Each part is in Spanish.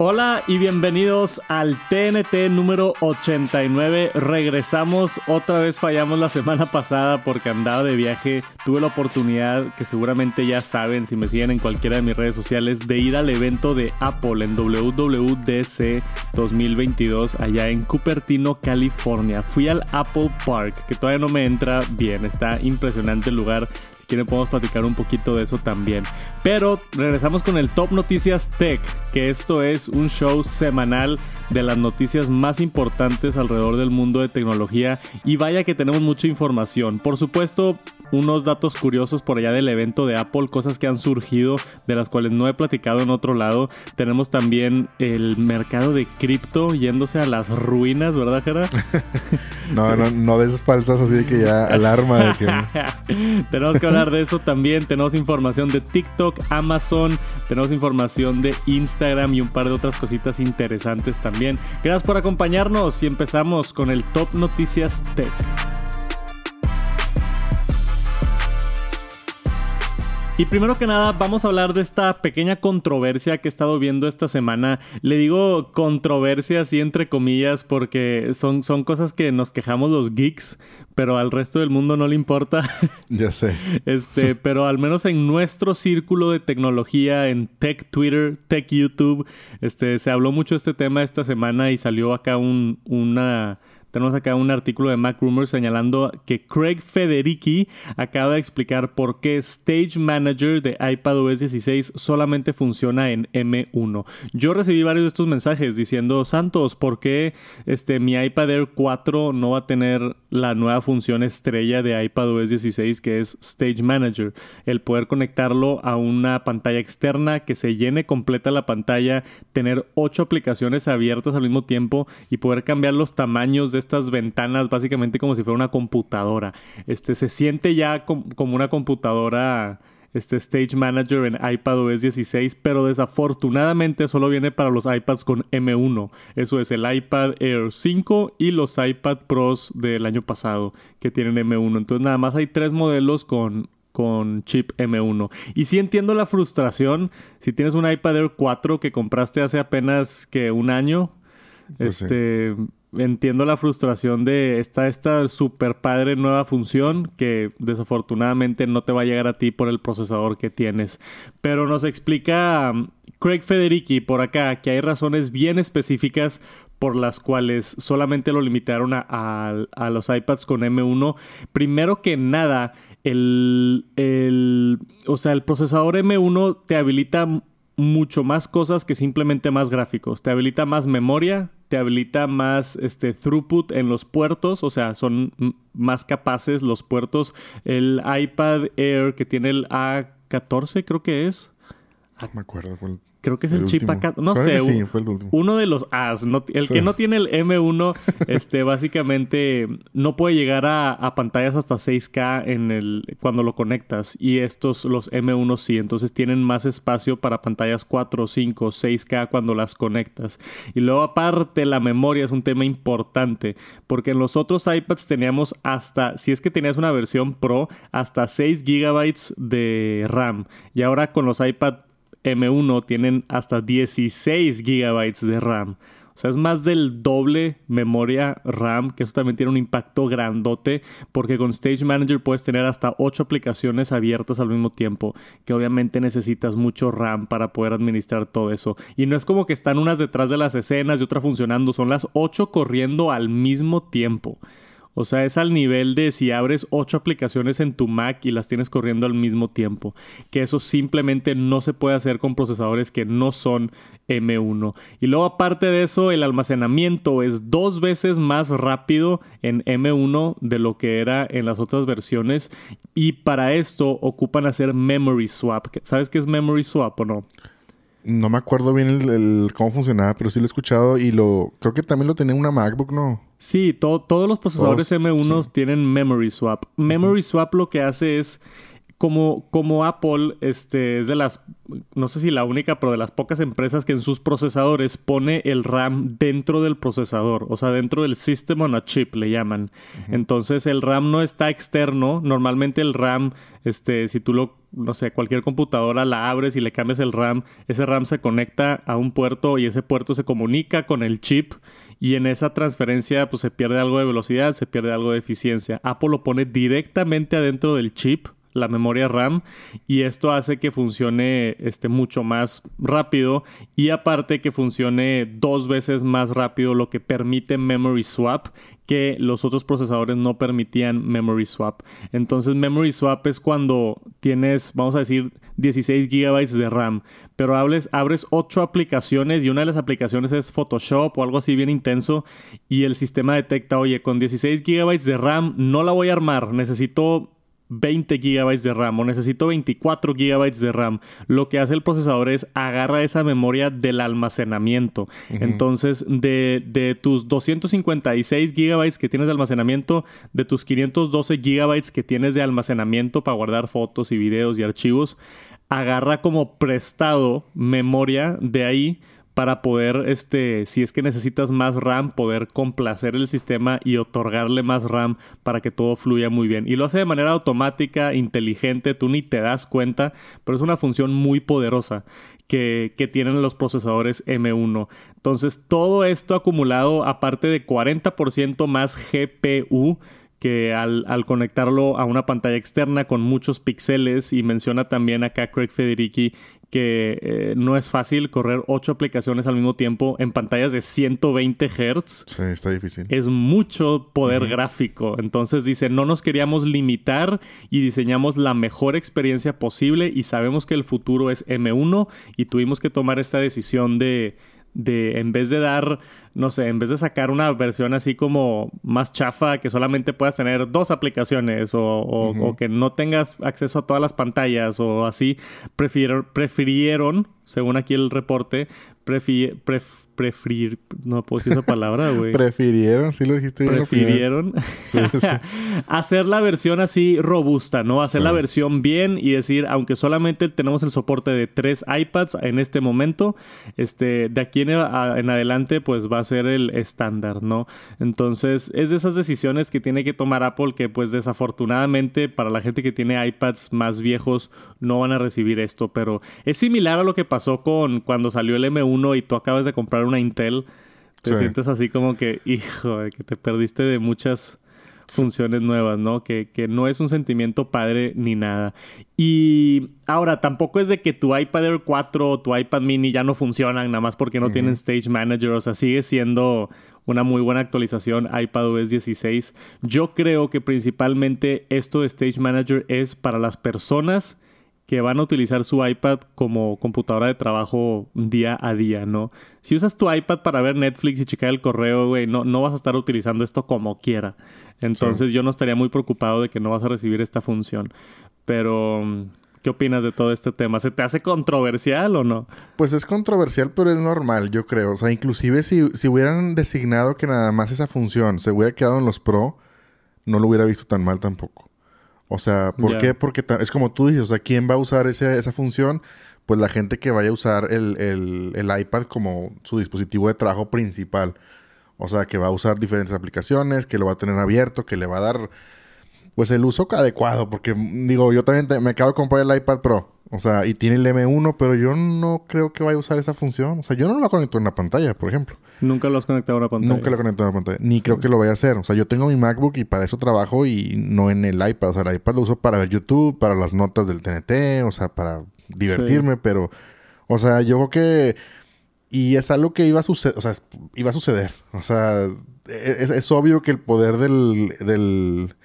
Hola y bienvenidos al TNT número 89. Regresamos, otra vez fallamos la semana pasada porque andaba de viaje. Tuve la oportunidad, que seguramente ya saben si me siguen en cualquiera de mis redes sociales, de ir al evento de Apple en WWDC 2022 allá en Cupertino, California. Fui al Apple Park, que todavía no me entra bien, está impresionante el lugar quieren podemos platicar un poquito de eso también. Pero regresamos con el Top Noticias Tech, que esto es un show semanal de las noticias más importantes alrededor del mundo de tecnología y vaya que tenemos mucha información. Por supuesto, unos datos curiosos por allá del evento de Apple, cosas que han surgido de las cuales no he platicado en otro lado. Tenemos también el mercado de cripto yéndose a las ruinas, ¿verdad, Jera? no, no, no de esas falsas, así que ya alarma de que... tenemos que hablar de eso también. Tenemos información de TikTok, Amazon, tenemos información de Instagram y un par de otras cositas interesantes también. Gracias por acompañarnos y empezamos con el Top Noticias Tech. Y primero que nada, vamos a hablar de esta pequeña controversia que he estado viendo esta semana. Le digo controversia así entre comillas porque son, son cosas que nos quejamos los geeks, pero al resto del mundo no le importa. Ya sé. Este, pero al menos en nuestro círculo de tecnología, en Tech Twitter, Tech YouTube, este, se habló mucho de este tema esta semana y salió acá un, una tenemos acá un artículo de Mac Rumors señalando que Craig Federici acaba de explicar por qué Stage Manager de iPadOS 16 solamente funciona en M1. Yo recibí varios de estos mensajes diciendo, Santos, ¿por qué este, mi iPad Air 4 no va a tener la nueva función estrella de iPadOS 16 que es Stage Manager? El poder conectarlo a una pantalla externa que se llene completa la pantalla, tener ocho aplicaciones abiertas al mismo tiempo y poder cambiar los tamaños de estas ventanas básicamente como si fuera una computadora. Este, se siente ya como una computadora este Stage Manager en iPadOS 16, pero desafortunadamente solo viene para los iPads con M1. Eso es el iPad Air 5 y los iPad Pros del año pasado que tienen M1. Entonces nada más hay tres modelos con con chip M1. Y sí entiendo la frustración si tienes un iPad Air 4 que compraste hace apenas que un año. Pues este, entiendo la frustración de esta, esta super padre nueva función que desafortunadamente no te va a llegar a ti por el procesador que tienes. Pero nos explica um, Craig Federici por acá que hay razones bien específicas por las cuales solamente lo limitaron a, los iPads con M1. Primero que nada, el, el, o sea, el procesador M1 te habilita mucho más cosas que simplemente más gráficos. Te habilita más memoria, te habilita más este throughput en los puertos, o sea, son más capaces los puertos. El iPad Air que tiene el A14 creo que es. No me acuerdo. Creo que es el, chip acá. No sé. Sí, fue el último. Uno de los As. el que no tiene el M1, este, básicamente no puede llegar a, pantallas hasta 6K en el, cuando lo conectas. Y estos, los M1 sí. Entonces tienen más espacio para pantallas 4, 5, 6K cuando las conectas. Y luego, aparte, la memoria es un tema importante. Porque en los otros iPads teníamos hasta, si es que tenías una versión Pro, hasta 6 GB de RAM. Y ahora con los iPad M1 tienen hasta 16 GB de RAM. O sea, es más del doble memoria RAM, que eso también tiene un impacto grandote, porque con Stage Manager puedes tener hasta 8 aplicaciones abiertas al mismo tiempo, que obviamente necesitas mucho RAM para poder administrar todo eso. Y no es como que están unas detrás de las escenas y otra funcionando, son las 8 corriendo al mismo tiempo. O sea, es al nivel de si abres ocho aplicaciones en tu Mac y las tienes corriendo al mismo tiempo. Que eso simplemente no se puede hacer con procesadores que no son M1. Y luego aparte de eso, el almacenamiento es dos veces más rápido en M1 de lo que era en las otras versiones. Y para esto ocupan hacer memory swap. ¿Sabes qué es memory swap o no? No me acuerdo bien el, cómo funcionaba, pero sí lo he escuchado y lo creo que también lo tenía una MacBook, ¿no? Sí, todos los procesadores M1 tienen Memory Swap. Memory Swap lo que hace es como, como Apple este, es de las, no sé si la única, pero de las pocas empresas que en sus procesadores pone el RAM dentro del procesador, o sea, dentro del System on a Chip le llaman. Entonces el RAM no está externo, normalmente el RAM, este, si tú lo, no sé, cualquier computadora la abres y le cambias el RAM, ese RAM se conecta a un puerto y ese puerto se comunica con el chip y en esa transferencia pues se pierde algo de velocidad, se pierde algo de eficiencia. Apple lo pone directamente adentro del chip la memoria RAM y esto hace que funcione este, mucho más rápido y aparte que funcione dos veces más rápido lo que permite memory swap que los otros procesadores no permitían memory swap. Entonces memory swap es cuando tienes, vamos a decir, 16 GB de RAM, pero hables, abres 8 aplicaciones y una de las aplicaciones es Photoshop o algo así bien intenso y el sistema detecta, oye, con 16 GB de RAM no la voy a armar, necesito 20 GB de RAM o necesito 24 GB de RAM, lo que hace el procesador es agarra esa memoria del almacenamiento. Entonces, de, de, tus 256 GB que tienes de almacenamiento, de tus 512 GB que tienes de almacenamiento para guardar fotos y videos y archivos, agarra como prestado memoria de ahí para poder, este, si es que necesitas más RAM, poder complacer el sistema y otorgarle más RAM para que todo fluya muy bien. Y lo hace de manera automática, inteligente, tú ni te das cuenta, pero es una función muy poderosa que, que, tienen los procesadores M1. Entonces, todo esto acumulado, aparte de 40% más GPU, que al, al, conectarlo a una pantalla externa con muchos píxeles y menciona también acá Craig Federici que eh, no es fácil correr ocho aplicaciones al mismo tiempo en pantallas de 120 Hz. Sí, está difícil. Es mucho poder gráfico. Entonces dice, no nos queríamos limitar y diseñamos la mejor experiencia posible y sabemos que el futuro es M1 y tuvimos que tomar esta decisión de de en vez de dar, no sé, en vez de sacar una versión así como más chafa, que solamente puedas tener dos aplicaciones o, que no tengas acceso a todas las pantallas o así, prefirieron, según aquí el reporte, prefi preferir, no puedo decir esa palabra, güey. Prefirieron, sí lo dijiste. Prefirieron hacer la versión así robusta, ¿no? Hacer la versión bien y decir, aunque solamente tenemos el soporte de tres iPads en este momento, este, de aquí en, adelante, pues va a ser el estándar, ¿no? Entonces, es de esas decisiones que tiene que tomar Apple que, pues, desafortunadamente, para la gente que tiene iPads más viejos, no van a recibir esto, pero es similar a lo que pasó con cuando salió el M1 y tú acabas de comprar una Intel, te sientes así como que, hijo, que te perdiste de muchas funciones nuevas, ¿no? Que, que, no es un sentimiento padre ni nada. Y ahora, tampoco es de que tu iPad Air 4 o tu iPad mini ya no funcionan, nada más porque no tienen Stage Manager, o sea, sigue siendo una muy buena actualización iPadOS 16. Yo creo que principalmente esto de Stage Manager es para las personas que van a utilizar su iPad como computadora de trabajo día a día, ¿no? Si usas tu iPad para ver Netflix y checar el correo, güey, no, no vas a estar utilizando esto como quiera. Entonces yo no estaría muy preocupado de que no vas a recibir esta función. Pero, ¿qué opinas de todo este tema? ¿Se te hace controversial o no? Pues es controversial, pero es normal, yo creo. O sea, inclusive si, si hubieran designado que nada más esa función se hubiera quedado en los Pro, no lo hubiera visto tan mal tampoco. O sea, ¿por qué? Porque es como tú dices, o sea, ¿quién va a usar esa función? Pues la gente que vaya a usar el, el, iPad como su dispositivo de trabajo principal. O sea, que va a usar diferentes aplicaciones, que lo va a tener abierto, que le va a dar pues el uso adecuado. Porque digo, yo también me acabo de comprar el iPad Pro. O sea, y tiene el M1, pero yo no creo que vaya a usar esa función. O sea, yo no lo conecto en la pantalla, por ejemplo. Nunca lo has conectado a una pantalla. Nunca lo he conectado a una pantalla. Ni creo que lo vaya a hacer. O sea, yo tengo mi MacBook y para eso trabajo y no en el iPad. O sea, el iPad lo uso para ver YouTube, para las notas del TNT, o sea, para divertirme, pero... O sea, yo creo que... Y es algo que iba a suceder, o sea, iba a suceder. O sea, es, es obvio que el poder del, del...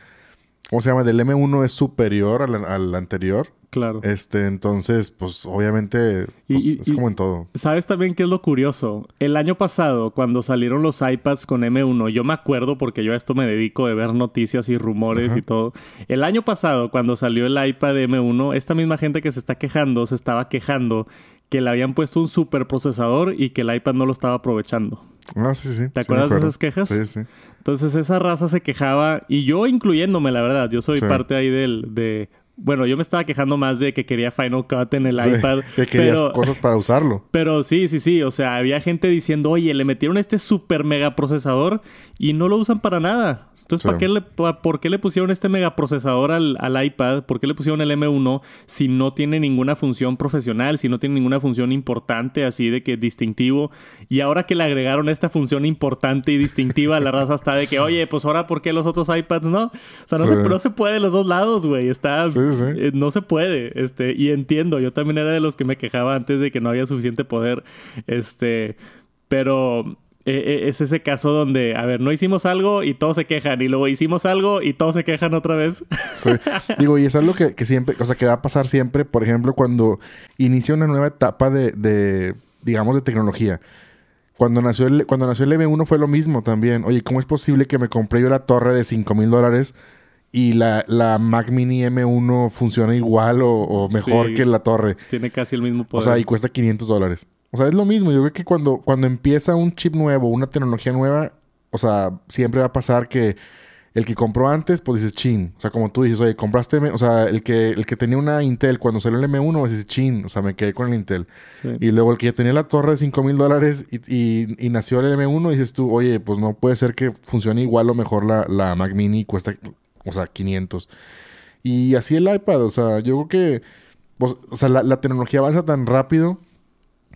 ¿Cómo se llama? Del M1 es superior al, al anterior. Claro. Este, entonces, pues obviamente pues, es como en todo. ¿Sabes también qué es lo curioso? El año pasado, cuando salieron los iPads con M1, yo me acuerdo porque yo a esto me dedico de ver noticias y rumores y todo. El año pasado, cuando salió el iPad M1, esta misma gente que se está quejando, se estaba quejando que le habían puesto un superprocesador y que el iPad no lo estaba aprovechando. Ah, sí, sí. ¿Te acuerdas de esas quejas? Sí, sí. Entonces esa raza se quejaba y yo incluyéndome, la verdad. Yo soy parte ahí del, de bueno, yo me estaba quejando más de que quería Final Cut en el iPad. Que querías cosas para usarlo. Pero sí, sí, sí. O sea, había gente diciendo, oye, le metieron este super mega procesador y no lo usan para nada. Entonces, ¿para qué le, ¿por qué le pusieron este megaprocesador al, al iPad? ¿Por qué le pusieron el M1 si no tiene ninguna función profesional, si no tiene ninguna función importante así de que distintivo? Y ahora que le agregaron esta función importante y distintiva, la raza está de que, oye, pues ahora ¿por qué los otros iPads no? O sea, no, se, no se puede de los dos lados, güey. Está... Eh, no se puede. Este, y entiendo, yo también era de los que me quejaba antes de que no había suficiente poder. Este, pero eh, eh, es ese caso donde, a ver, no hicimos algo y todos se quejan, y luego hicimos algo y todos se quejan otra vez. Digo, y es algo que, que, siempre, o sea, que va a pasar siempre, por ejemplo, cuando inicia una nueva etapa de, de digamos, de tecnología. Cuando nació, el, cuando nació el M1 fue lo mismo también. Oye, ¿cómo es posible que me compré yo la torre de 5 mil dólares y la, la, Mac Mini M1 funciona igual o, mejor que la torre. Tiene casi el mismo poder. O sea, y cuesta 500 dólares. O sea, es lo mismo. Yo creo que cuando, cuando empieza un chip nuevo, una tecnología nueva, o sea, siempre va a pasar que el que compró antes, pues dices chin. O sea, como tú dices, oye, compraste, o sea, el que, el que tenía una Intel cuando salió el M1, pues dices chin. O sea, me quedé con el Intel. Y luego el que ya tenía la torre de 5 mil dólares y, y, nació el M1, dices tú, oye, pues no puede ser que funcione igual o mejor la, la Mac Mini y cuesta o sea, 500. Y así el iPad, o sea, yo creo que, pues, o sea, la, tecnología avanza tan rápido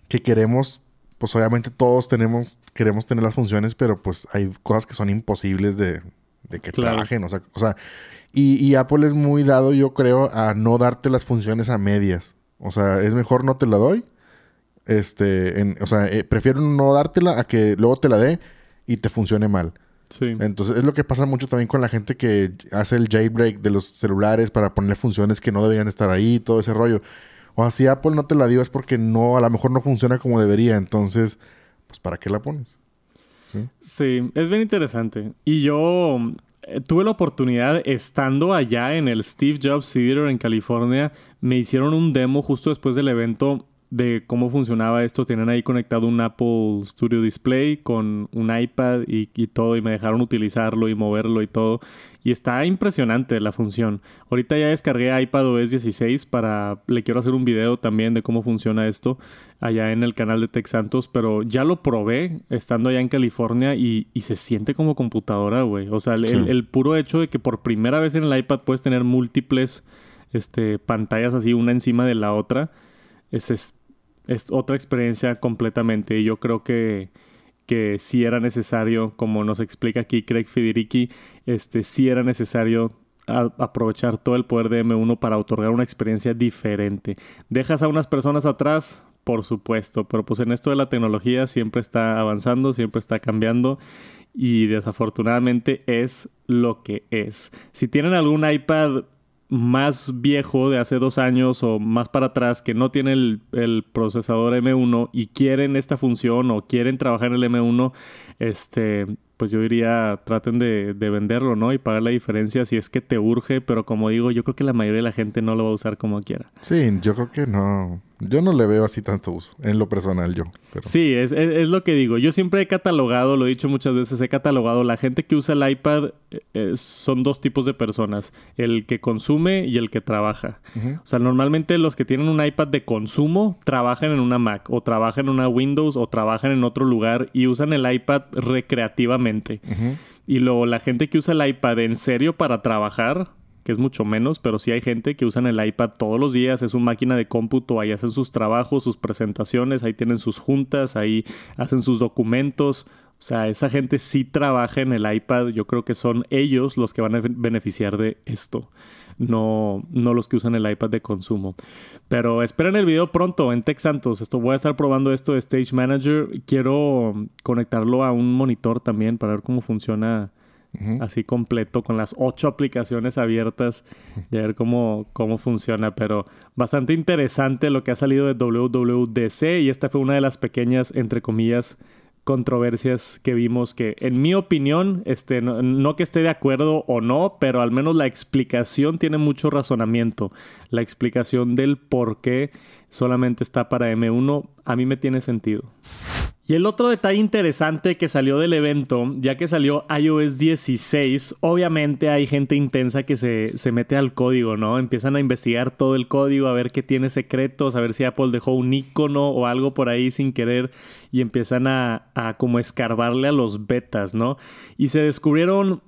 que queremos, pues obviamente todos tenemos, queremos tener las funciones, pero pues hay cosas que son imposibles de, de que trabajen, o sea, o sea y, y, Apple es muy dado, yo creo, a no darte las funciones a medias. O sea, es mejor no te la doy. Este, en, o sea, eh, prefiero no dártela a que luego te la dé y te funcione mal. Entonces es lo que pasa mucho también con la gente que hace el jailbreak de los celulares para poner funciones que no deberían estar ahí, todo ese rollo. O sea, si Apple no te la dio es porque no, a lo mejor no funciona como debería. Entonces, pues ¿para qué la pones? Sí, es bien interesante. Y yo eh, tuve la oportunidad, estando allá en el Steve Jobs Theater en California, me hicieron un demo justo después del evento de cómo funcionaba esto. Tienen ahí conectado un Apple Studio Display con un iPad y, todo y me dejaron utilizarlo y moverlo y todo. Y está impresionante la función. Ahorita ya descargué iPadOS 16 para... Le quiero hacer un video también de cómo funciona esto allá en el canal de Tech Santos, pero ya lo probé estando allá en California y, se siente como computadora, güey. O sea, el, puro hecho de que por primera vez en el iPad puedes tener múltiples este, pantallas así, una encima de la otra, es, es es otra experiencia completamente. Y yo creo que, que sí era necesario, como nos explica aquí Craig Federici, este, sí era necesario aprovechar todo el poder de M1 para otorgar una experiencia diferente. ¿Dejas a unas personas atrás? Por supuesto, pero pues en esto de la tecnología siempre está avanzando, siempre está cambiando y desafortunadamente es lo que es. Si tienen algún iPad más viejo de hace dos años o más para atrás que no tiene el, procesador M1 y quieren esta función o quieren trabajar en el M1, este, pues yo diría traten de, de, venderlo, ¿no? Y pagar la diferencia si es que te urge, pero como digo, yo creo que la mayoría de la gente no lo va a usar como quiera. Sí, yo creo que no. Yo no le veo así tanto uso, en lo personal yo. Sí, es, es, lo que digo. Yo siempre he catalogado, lo he dicho muchas veces, he catalogado, la gente que usa el iPad eh, son dos tipos de personas, el que consume y el que trabaja. O sea, normalmente los que tienen un iPad de consumo trabajan en una Mac o trabajan en una Windows o trabajan en otro lugar y usan el iPad recreativamente. Y luego la gente que usa el iPad en serio para trabajar que es mucho menos, pero sí hay gente que usan el iPad todos los días, es una máquina de cómputo, ahí hacen sus trabajos, sus presentaciones, ahí tienen sus juntas, ahí hacen sus documentos. O sea, esa gente sí trabaja en el iPad, yo creo que son ellos los que van a beneficiar de esto. No, no los que usan el iPad de consumo. Pero esperen el video pronto en Tech Santos. Esto voy a estar probando esto de Stage Manager. Quiero conectarlo a un monitor también para ver cómo funciona así completo con las ocho aplicaciones abiertas a ver cómo, cómo funciona. Pero bastante interesante lo que ha salido de WWDC y esta fue una de las pequeñas, entre comillas, controversias que vimos que en mi opinión, este, no, que esté de acuerdo o no, pero al menos la explicación tiene mucho razonamiento. La explicación del por qué solamente está para M1 a mí me tiene sentido. Y el otro detalle interesante que salió del evento, ya que salió iOS 16, obviamente hay gente intensa que se, mete al código, ¿no? Empiezan a investigar todo el código, a ver qué tiene secretos, a ver si Apple dejó un icono o algo por ahí sin querer y empiezan a, a como escarbarle a los betas, ¿no? Y se descubrieron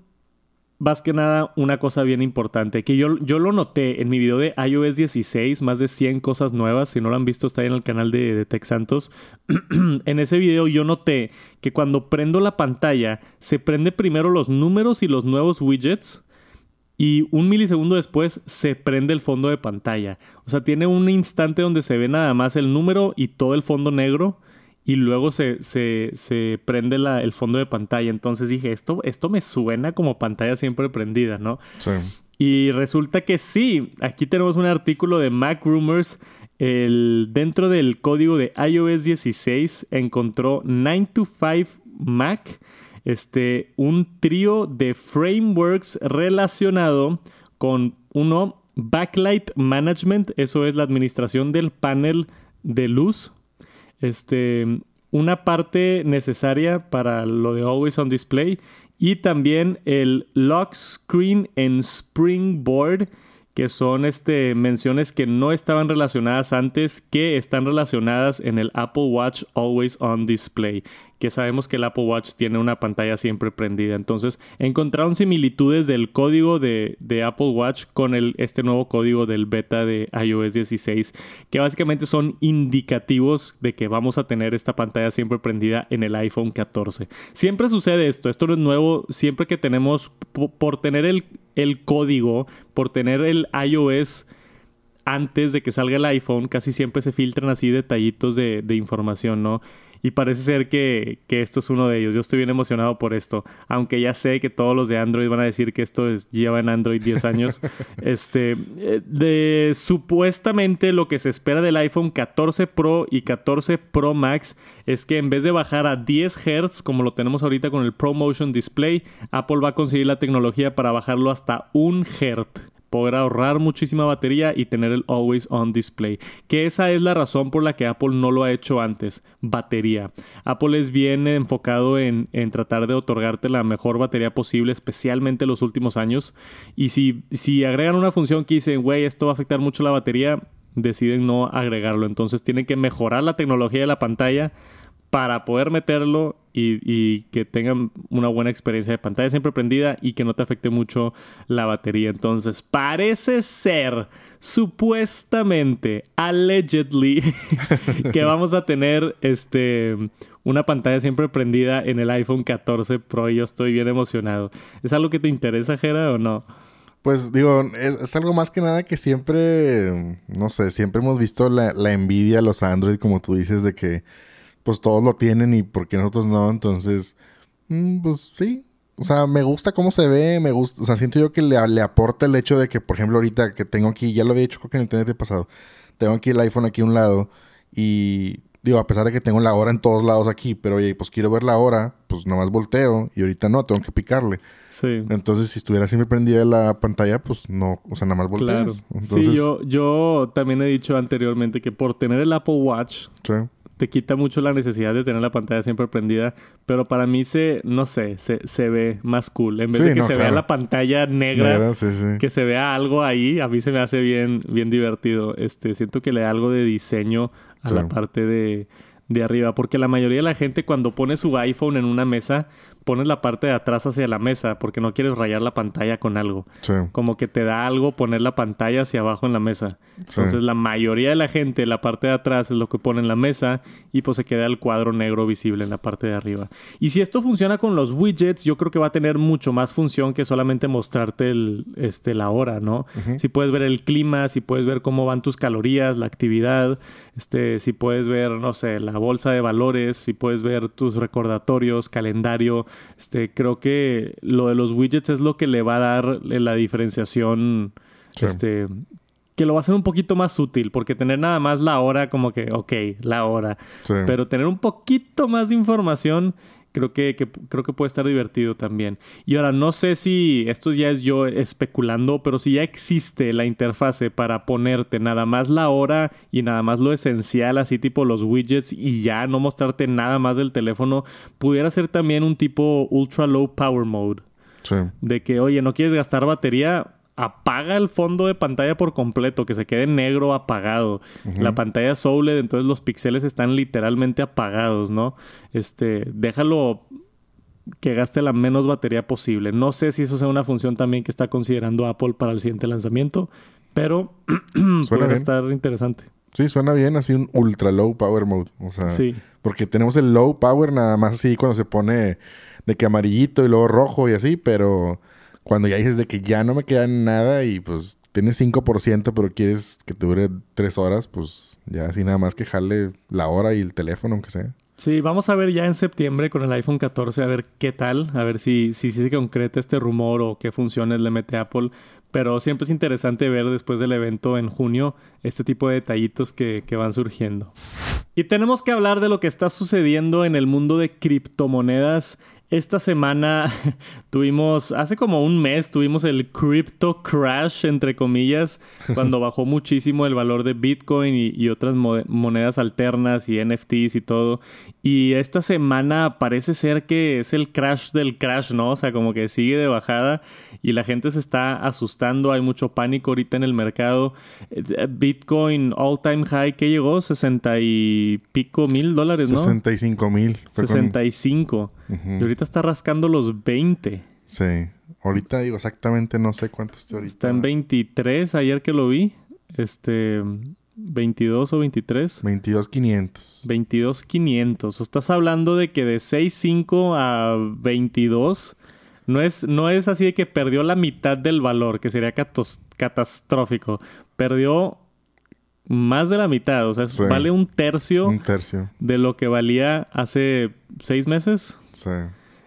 más que nada una cosa bien importante, que yo, yo lo noté en mi video de iOS 16, más de 100 cosas nuevas, si no lo han visto está en el canal de, de en ese video yo noté que cuando prendo la pantalla, se prende primero los números y los nuevos widgets. Y un milisegundo después se prende el fondo de pantalla. O sea, tiene un instante donde se ve nada más el número y todo el fondo negro y luego se, se, prende la, el fondo de pantalla. Entonces dije, esto, esto me suena como pantalla siempre prendida, ¿no? Sí. Y resulta que sí, aquí tenemos un artículo de Mac Rumors. El, dentro del código de iOS 16 encontró 9 to 5 Mac, este, un trío de frameworks relacionado con uno, Backlight Management, eso es la administración del panel de luz este, una parte necesaria para lo de Always on Display y también el Lock Screen en Springboard que son este, menciones que no estaban relacionadas antes, que están relacionadas en el Apple Watch Always On Display, que sabemos que el Apple Watch tiene una pantalla siempre prendida. Entonces, encontraron similitudes del código de, Apple Watch con el, este nuevo código del beta de iOS 16, que básicamente son indicativos de que vamos a tener esta pantalla siempre prendida en el iPhone 14. Siempre sucede esto, esto no es nuevo, siempre que tenemos, por tener el el código, por tener el iOS antes de que salga el iPhone, casi siempre se filtran así detallitos de, de información, ¿no? Y parece ser que, esto es uno de ellos. Yo estoy bien emocionado por esto. Aunque ya sé que todos los de Android van a decir que esto es, lleva en Android 10 años. este, eh, de supuestamente lo que se espera del iPhone 14 Pro y 14 Pro Max es que en vez de bajar a 10 Hz, como lo tenemos ahorita con el ProMotion Display, Apple va a conseguir la tecnología para bajarlo hasta 1 Hz poder ahorrar muchísima batería y tener el always on display. Que esa es la razón por la que Apple no lo ha hecho antes, batería. Apple es bien enfocado en, tratar de otorgarte la mejor batería posible, especialmente en los últimos años. Y si, si agregan una función que dicen, güey, esto va a afectar mucho la batería, deciden no agregarlo. Entonces tienen que mejorar la tecnología de la pantalla para poder meterlo y, que tengan una buena experiencia de pantalla siempre prendida y que no te afecte mucho la batería. Entonces, parece ser, supuestamente, allegedly, que vamos a tener este una pantalla siempre prendida en el iPhone 14 Pro y yo estoy bien emocionado. ¿Es algo que te interesa, Jera, o no? Pues digo, es, algo más que nada que siempre, no sé, siempre hemos visto la, la envidia a los Android, como tú dices, de que pues todos lo tienen y porque nosotros no, entonces, mm, pues sí. O sea, me gusta cómo se ve, me gusta, o sea, siento yo que le, le, aporta el hecho de que, por ejemplo, ahorita que tengo aquí, ya lo había hecho creo que en el internet pasado, tengo aquí el iPhone aquí a un lado y digo, a pesar de que tengo la hora en todos lados aquí, pero oye, pues quiero ver la hora, pues nomás volteo y ahorita no, tengo que picarle. Sí. Entonces, si estuviera siempre prendida la pantalla, pues no, o sea, nada más volteas. Claro. Sí, yo, yo también he dicho anteriormente que por tener el Apple Watch, sí te quita mucho la necesidad de tener la pantalla siempre prendida, pero para mí se, no sé, se, se ve más cool. En vez de que se vea la pantalla negra, que se vea algo ahí, a mí se me hace bien, bien divertido. Este, siento que le da algo de diseño a la parte de, de arriba, porque la mayoría de la gente cuando pone su iPhone en una mesa, pones la parte de atrás hacia la mesa porque no quieres rayar la pantalla con algo. Como que te da algo poner la pantalla hacia abajo en la mesa. Entonces la mayoría de la gente, la parte de atrás es lo que pone en la mesa y pues se queda el cuadro negro visible en la parte de arriba. Y si esto funciona con los widgets, yo creo que va a tener mucho más función que solamente mostrarte el, este, la hora, ¿no? Si puedes ver el clima, si puedes ver cómo van tus calorías, la actividad, este, si puedes ver, no sé, la bolsa de valores, si puedes ver tus recordatorios, calendario, este, creo que lo de los widgets es lo que le va a dar la diferenciación, este, que lo va a hacer un poquito más útil, porque tener nada más la hora, como que, ok, la hora, pero tener un poquito más de información creo que, creo que puede estar divertido también. Y ahora, no sé si esto ya es yo especulando, pero si ya existe la interfase para ponerte nada más la hora y nada más lo esencial, así tipo los widgets y ya no mostrarte nada más del teléfono, pudiera ser también un tipo ultra low power mode. Sí. De que, oye, no quieres gastar batería, apaga el fondo de pantalla por completo, que se quede negro apagado. La pantalla es OLED, entonces los píxeles están literalmente apagados, ¿no? Este, déjalo que gaste la menos batería posible. No sé si eso sea una función también que está considerando Apple para el siguiente lanzamiento, pero puede estar interesante. Sí, suena bien así un ultra low power mode. O sea, sí. porque tenemos el low power nada más así cuando se pone de que amarillito y luego rojo y así, pero cuando ya dices de que ya no me queda nada y pues tienes 5%, pero quieres que te dure 3 horas, pues ya así nada más que jale la hora y el teléfono, aunque sea. Sí, vamos a ver ya en septiembre con el iPhone 14 a ver qué tal, a ver si, si, si se concreta este rumor o qué funciones le mete Apple. Pero siempre es interesante ver después del evento en junio este tipo de detallitos que, que van surgiendo. Y tenemos que hablar de lo que está sucediendo en el mundo de criptomonedas esta semana tuvimos, hace como un mes, tuvimos el crypto crash, entre comillas, cuando bajó muchísimo el valor de Bitcoin y, otras monedas alternas y NFTs y todo. Y esta semana parece ser que es el crash del crash, ¿no? O sea, como que sigue de bajada y la gente se está asustando, hay mucho pánico ahorita en el mercado. Eh, Bitcoin all time high, ¿qué llegó? 60 y pico mil dólares, ¿no? 65 mil. 65. Y ahorita está rascando los 20. Sí. Ahorita digo exactamente no sé cuánto está ahorita. Está en 23 ayer que lo vi. Este 22 o 23. 22.500. 22.500. Estás hablando de que de 6.5 a 22 no es, no es así de que perdió la mitad del valor, que sería catastrófico. Perdió más de la mitad. O sea, vale un tercio, un tercio de lo que valía hace seis meses. Sí.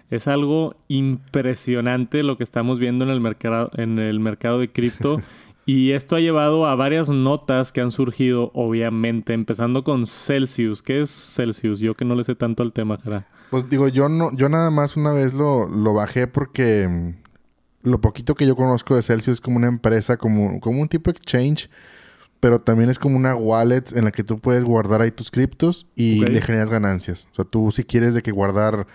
Es algo impresionante lo que estamos viendo en el mercado, en el mercado de cripto. y esto ha llevado a varias notas que han surgido, obviamente, empezando con Celsius. ¿Qué es Celsius? Yo que no le sé tanto al tema, cara. Pues digo, yo no, yo nada más una vez lo, lo bajé porque mm, lo poquito que yo conozco de Celsius es como una empresa, como, como un tipo exchange pero también es como una wallet en la que tú puedes guardar ahí tus criptos y le generas ganancias. O sea, tú si quieres de que guardar,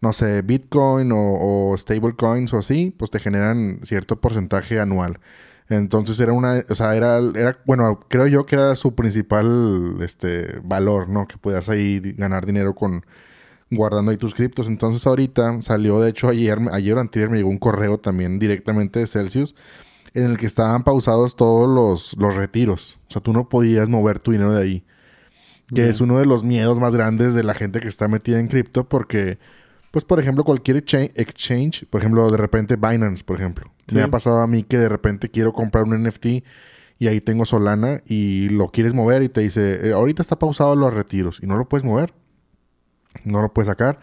no sé, Bitcoin o, stablecoins o así, pues te generan cierto porcentaje anual. Entonces era una, o sea, era, era, bueno, creo yo que era su principal este, valor, ¿no? Que podías ahí ganar dinero con guardando ahí tus criptos. Entonces ahorita salió, de hecho ayer, ayer o anterior me llegó un correo también directamente de Celsius en el que estaban pausados todos los, los retiros. O sea, tú no podías mover tu dinero de ahí. Que es uno de los miedos más grandes de la gente que está metida en cripto porque, pues, por ejemplo, cualquier exchange, por ejemplo, de repente Binance, por ejemplo. Me ha pasado a mí que de repente quiero comprar un NFT y ahí tengo Solana y lo quieres mover y te dice, eh, ahorita está pausado los retiros y no lo puedes mover. No lo puedes sacar.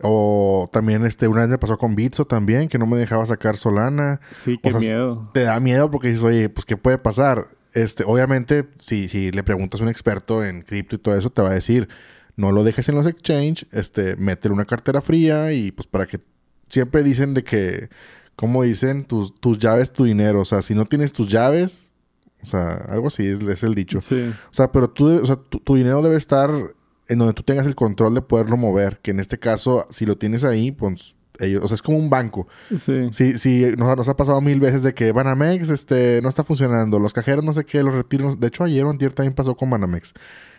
O también este, una vez me pasó con Bitso también, que no me dejaba sacar Solana. Sí, qué miedo. Te da miedo porque dices, oye, pues, ¿qué puede pasar? Este, obviamente, si, si le preguntas a un experto en cripto y todo eso, te va a decir, no lo dejes en los exchange, este, métele una cartera fría y pues para que siempre dicen de que, como dicen, tus, tus llaves, tu dinero. O sea, si no tienes tus llaves, o sea, algo así es, es el dicho. Sí. O sea, pero tú, o sea, tu dinero debe estar en donde tú tengas el control de poderlo mover, que en este caso, si lo tienes ahí, pues ellos, o sea, es como un banco. Sí. Si, si nos, ha pasado mil veces de que Banamex este, no está funcionando, los cajeros no sé qué, los retiros. De hecho, ayer o antier también pasó con Banamex.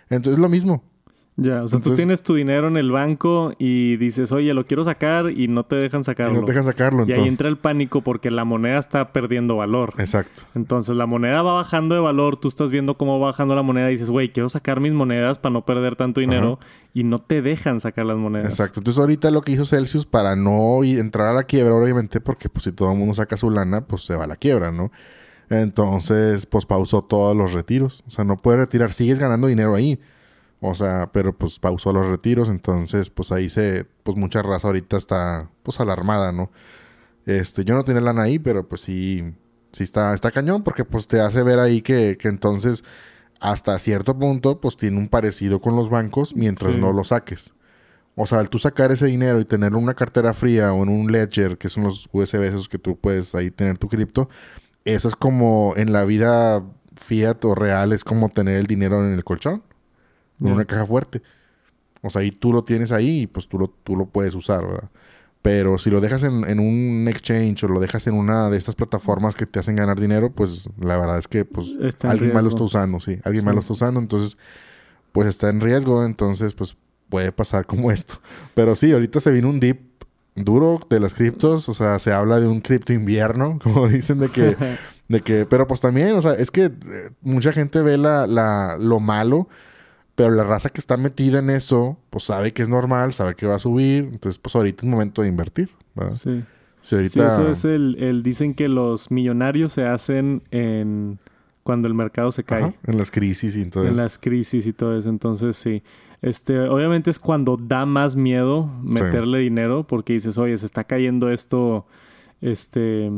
Entonces es lo mismo. Ya, o sea, tú tienes tu dinero en el banco y dices, oye, lo quiero sacar y no te dejan sacarlo. Y no te dejan sacarlo. Y ahí entra el pánico porque la moneda está perdiendo valor. Exacto. Entonces la moneda va bajando de valor, tú estás viendo cómo va bajando la moneda y dices, güey, quiero sacar mis monedas para no perder tanto dinero y no te dejan sacar las monedas. Exacto. Entonces ahorita lo que hizo Celsius para no entrar a la quiebra, obviamente, porque pues si todo el mundo saca su lana, pues se va a la quiebra, ¿no? Entonces, pues pausó todos los retiros. O sea, no puede retirar, sigues ganando dinero ahí o sea, pero pues pausó los retiros, entonces pues ahí se, pues mucha raza ahorita está pues alarmada, ¿no? Este, yo no tenía lana ahí, pero pues sí, sí está, está cañón porque pues te hace ver ahí que, que entonces hasta cierto punto pues tiene un parecido con los bancos mientras no lo saques. O sea, al tú sacar ese dinero y tenerlo en una cartera fría o en un ledger, que son los USB esos que tú puedes ahí tener tu cripto, eso es como en la vida fiat o real, es como tener el dinero en el colchón, en una caja fuerte. O sea, ahí tú lo tienes ahí y pues tú lo, tú lo puedes usar, ¿verdad? Pero si lo dejas en, un exchange o lo dejas en una de estas plataformas que te hacen ganar dinero, pues la verdad es que pues alguien más lo está usando, sí. Alguien más lo está usando, entonces pues está en riesgo, entonces pues puede pasar como esto. Pero sí, ahorita se vino un dip duro de las criptos, o sea, se habla de un cripto invierno, como dicen de que de que pero pues también, o sea, es que eh, mucha gente ve la, la lo malo pero la raza que está metida en eso, pues sabe que es normal, sabe que va a subir. Entonces, pues ahorita es momento de invertir. Sí. Sí, eso es el, Dicen que los millonarios se hacen en... Cuando el mercado se cae. en las crisis y todo En las crisis y todo eso. Entonces, sí. Este, obviamente es cuando da más miedo meterle dinero porque dices, oye, se está cayendo esto, este,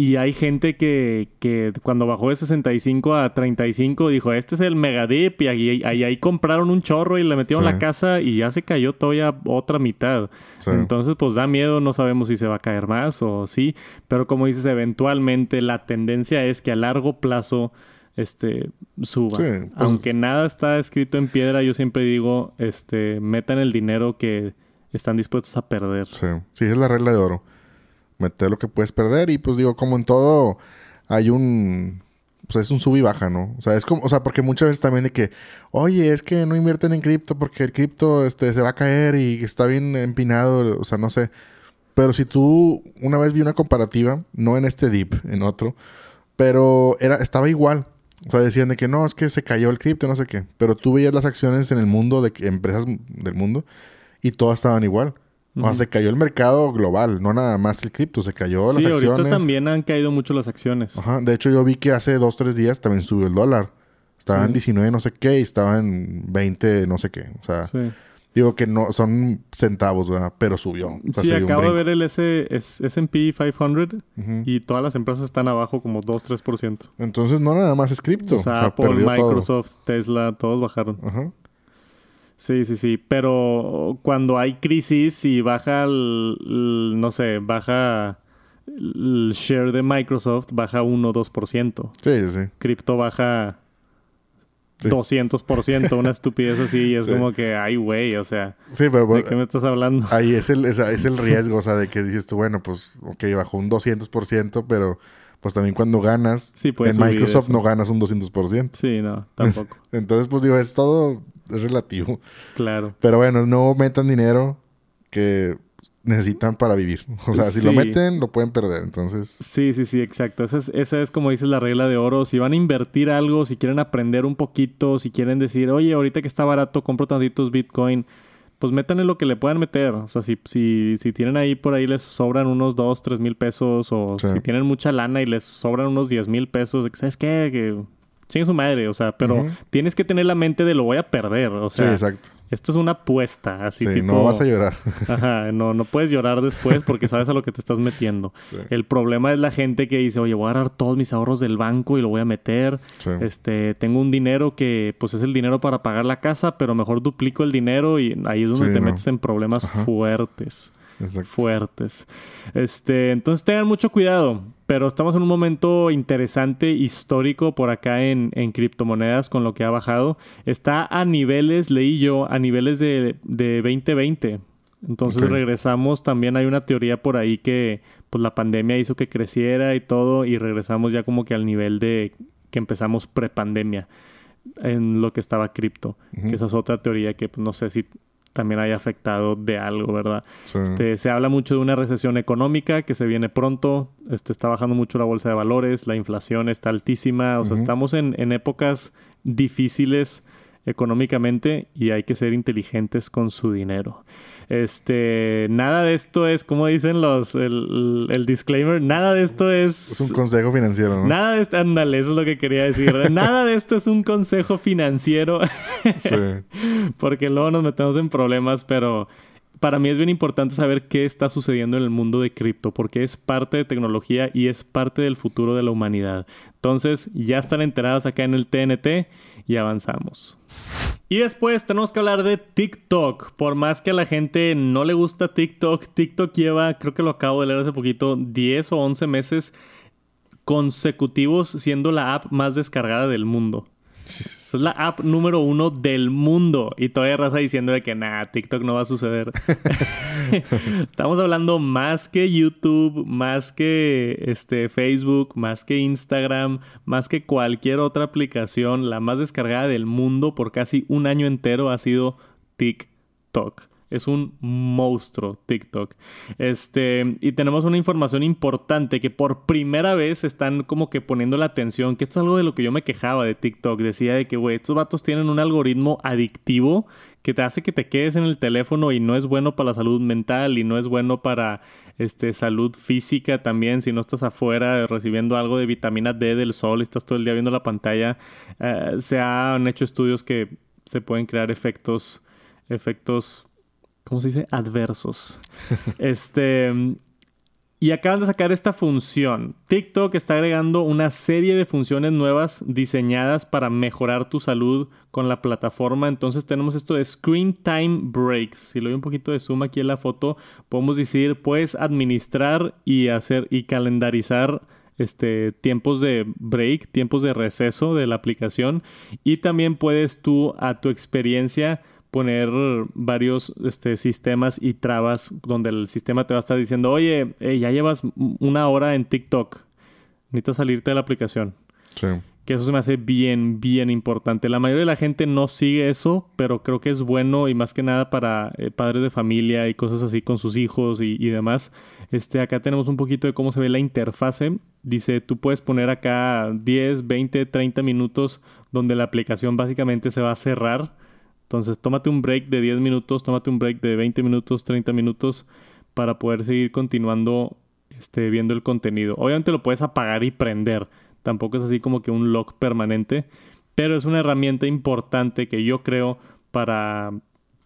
y hay gente que, que cuando bajó de 65 a 35 dijo, este es el megadip y ahí, ahí, compraron un chorro y le metieron la casa y ya se cayó todavía otra mitad. Entonces pues da miedo, no sabemos si se va a caer más o sí, pero como dices, eventualmente la tendencia es que a largo plazo este suba. Pues Aunque nada está escrito en piedra, yo siempre digo, este, metan el dinero que están dispuestos a perder. Sí, sí, es la regla de oro meter lo que puedes perder y pues digo, como en todo hay un pues es un sub y baja, ¿no? O sea, es como, o sea, porque muchas veces también de que, oye, es que no invierten en cripto porque el cripto este, se va a caer y está bien empinado, o sea, no sé. Pero si tú, una vez vi una comparativa, no en este dip, en otro, pero era, estaba igual. O sea, decían de que no, es que se cayó el cripto, no sé qué. Pero tú veías las acciones en el mundo, de empresas del mundo, y todas estaban igual. O sea, se cayó el mercado global, no nada más el cripto, se cayó las acciones. Sí, ahorita también han caído mucho las acciones. Ajá, de hecho yo vi que hace dos, tres días también subió el dólar. Estaba en 19 no sé qué y estaba en 20 no sé qué. O sea, digo que no son centavos, ¿verdad? Pero subió. sí, acabo de ver el S&P 500 y todas las empresas están abajo como 2, 3%. Entonces no nada más es cripto. O sea, por Microsoft, Tesla, todos bajaron. Ajá. Sí, sí, sí. Pero cuando hay crisis y baja el, no sé, baja el share de Microsoft, baja 1 2%. Sí, sí. Cripto baja 200%, una estupidez así. Y es como que, ay, güey, o sea. Sí, pero. ¿De qué me estás hablando? Ahí es el, es, el riesgo, o sea, de que dices tú, bueno, pues, ok, bajó un 200%, pero pues también cuando ganas, en Microsoft no ganas un 200%. Sí, no, tampoco. Entonces, pues digo, es todo es relativo. Claro. Pero bueno, no metan dinero que necesitan para vivir. O sea, si lo meten, lo pueden perder. Entonces. Sí, sí, sí, exacto. Esa es, esa es como dices la regla de oro. Si van a invertir algo, si quieren aprender un poquito, si quieren decir, oye, ahorita que está barato, compro tantitos Bitcoin. Pues métanle lo que le puedan meter. O sea, si, si, si tienen ahí por ahí les sobran unos 2, 3 mil pesos. O si tienen mucha lana y les sobran unos 10 mil pesos. ¿Sabes qué? Que chingue su madre, o sea, pero tienes que tener la mente de lo voy a perder, o sea. Sí, exacto. Esto es una apuesta, así sí, no vas a llorar. Ajá, no, no puedes llorar después porque sabes a lo que te estás metiendo. El problema es la gente que dice, oye, voy a agarrar todos mis ahorros del banco y lo voy a meter. Este, tengo un dinero que, pues, es el dinero para pagar la casa, pero mejor duplico el dinero y ahí es donde te metes en problemas fuertes. Fuertes. Este, entonces tengan mucho cuidado. Pero estamos en un momento interesante, histórico por acá en, en criptomonedas con lo que ha bajado. Está a niveles, leí yo, a niveles de, de 2020. Entonces regresamos, también hay una teoría por ahí que pues la pandemia hizo que creciera y todo y regresamos ya como que al nivel de que empezamos prepandemia en lo que estaba cripto. Que esa es otra teoría que pues, no sé si también haya afectado de algo, ¿verdad? Este, se habla mucho de una recesión económica que se viene pronto, este, está bajando mucho la bolsa de valores, la inflación está altísima, o sea, estamos en, en épocas difíciles económicamente y hay que ser inteligentes con su dinero. Este, nada de esto es, como dicen los, el, disclaimer, nada de esto es... Es un consejo financiero, ¿no? Nada de esto, ándale, eso es lo que quería decir. nada de esto es un consejo financiero. sí. Porque luego nos metemos en problemas, pero para mí es bien importante saber qué está sucediendo en el mundo de cripto, porque es parte de tecnología y es parte del futuro de la humanidad. Entonces, ya están enteradas acá en el TNT y avanzamos. Y después tenemos que hablar de TikTok. Por más que a la gente no le gusta TikTok, TikTok lleva, creo que lo acabo de leer hace poquito, 10 o 11 meses consecutivos siendo la app más descargada del mundo. Es la app número uno del mundo. Y todavía raza diciendo de que nada, TikTok no va a suceder. Estamos hablando más que YouTube, más que este, Facebook, más que Instagram, más que cualquier otra aplicación. La más descargada del mundo por casi un año entero ha sido TikTok. Es un monstruo TikTok. Este, y tenemos una información importante que por primera vez están como que poniendo la atención, que esto es algo de lo que yo me quejaba de TikTok. Decía de que, güey, estos vatos tienen un algoritmo adictivo que te hace que te quedes en el teléfono y no es bueno para la salud mental y no es bueno para este, salud física también. Si no estás afuera recibiendo algo de vitamina D del sol y estás todo el día viendo la pantalla, eh, se han hecho estudios que se pueden crear efectos, efectos ¿cómo se dice? Adversos. este. Y acaban de sacar esta función. TikTok está agregando una serie de funciones nuevas diseñadas para mejorar tu salud con la plataforma. Entonces tenemos esto de Screen Time Breaks. Si le doy un poquito de zoom aquí en la foto, podemos decir, puedes administrar y hacer y calendarizar este, tiempos de break, tiempos de receso de la aplicación. Y también puedes tú a tu experiencia poner varios este, sistemas y trabas donde el sistema te va a estar diciendo, oye, eh, ya llevas una hora en TikTok, necesitas salirte de la aplicación. Sí. Que eso se me hace bien, bien importante. La mayoría de la gente no sigue eso, pero creo que es bueno y más que nada para eh, padres de familia y cosas así con sus hijos y, y, demás. Este, acá tenemos un poquito de cómo se ve la interfase. Dice, tú puedes poner acá 10, 20, 30 minutos donde la aplicación básicamente se va a cerrar entonces, tómate un break de 10 minutos, tómate un break de 20 minutos, 30 minutos para poder seguir continuando este, viendo el contenido. Obviamente lo puedes apagar y prender. Tampoco es así como que un lock permanente. Pero es una herramienta importante que yo creo para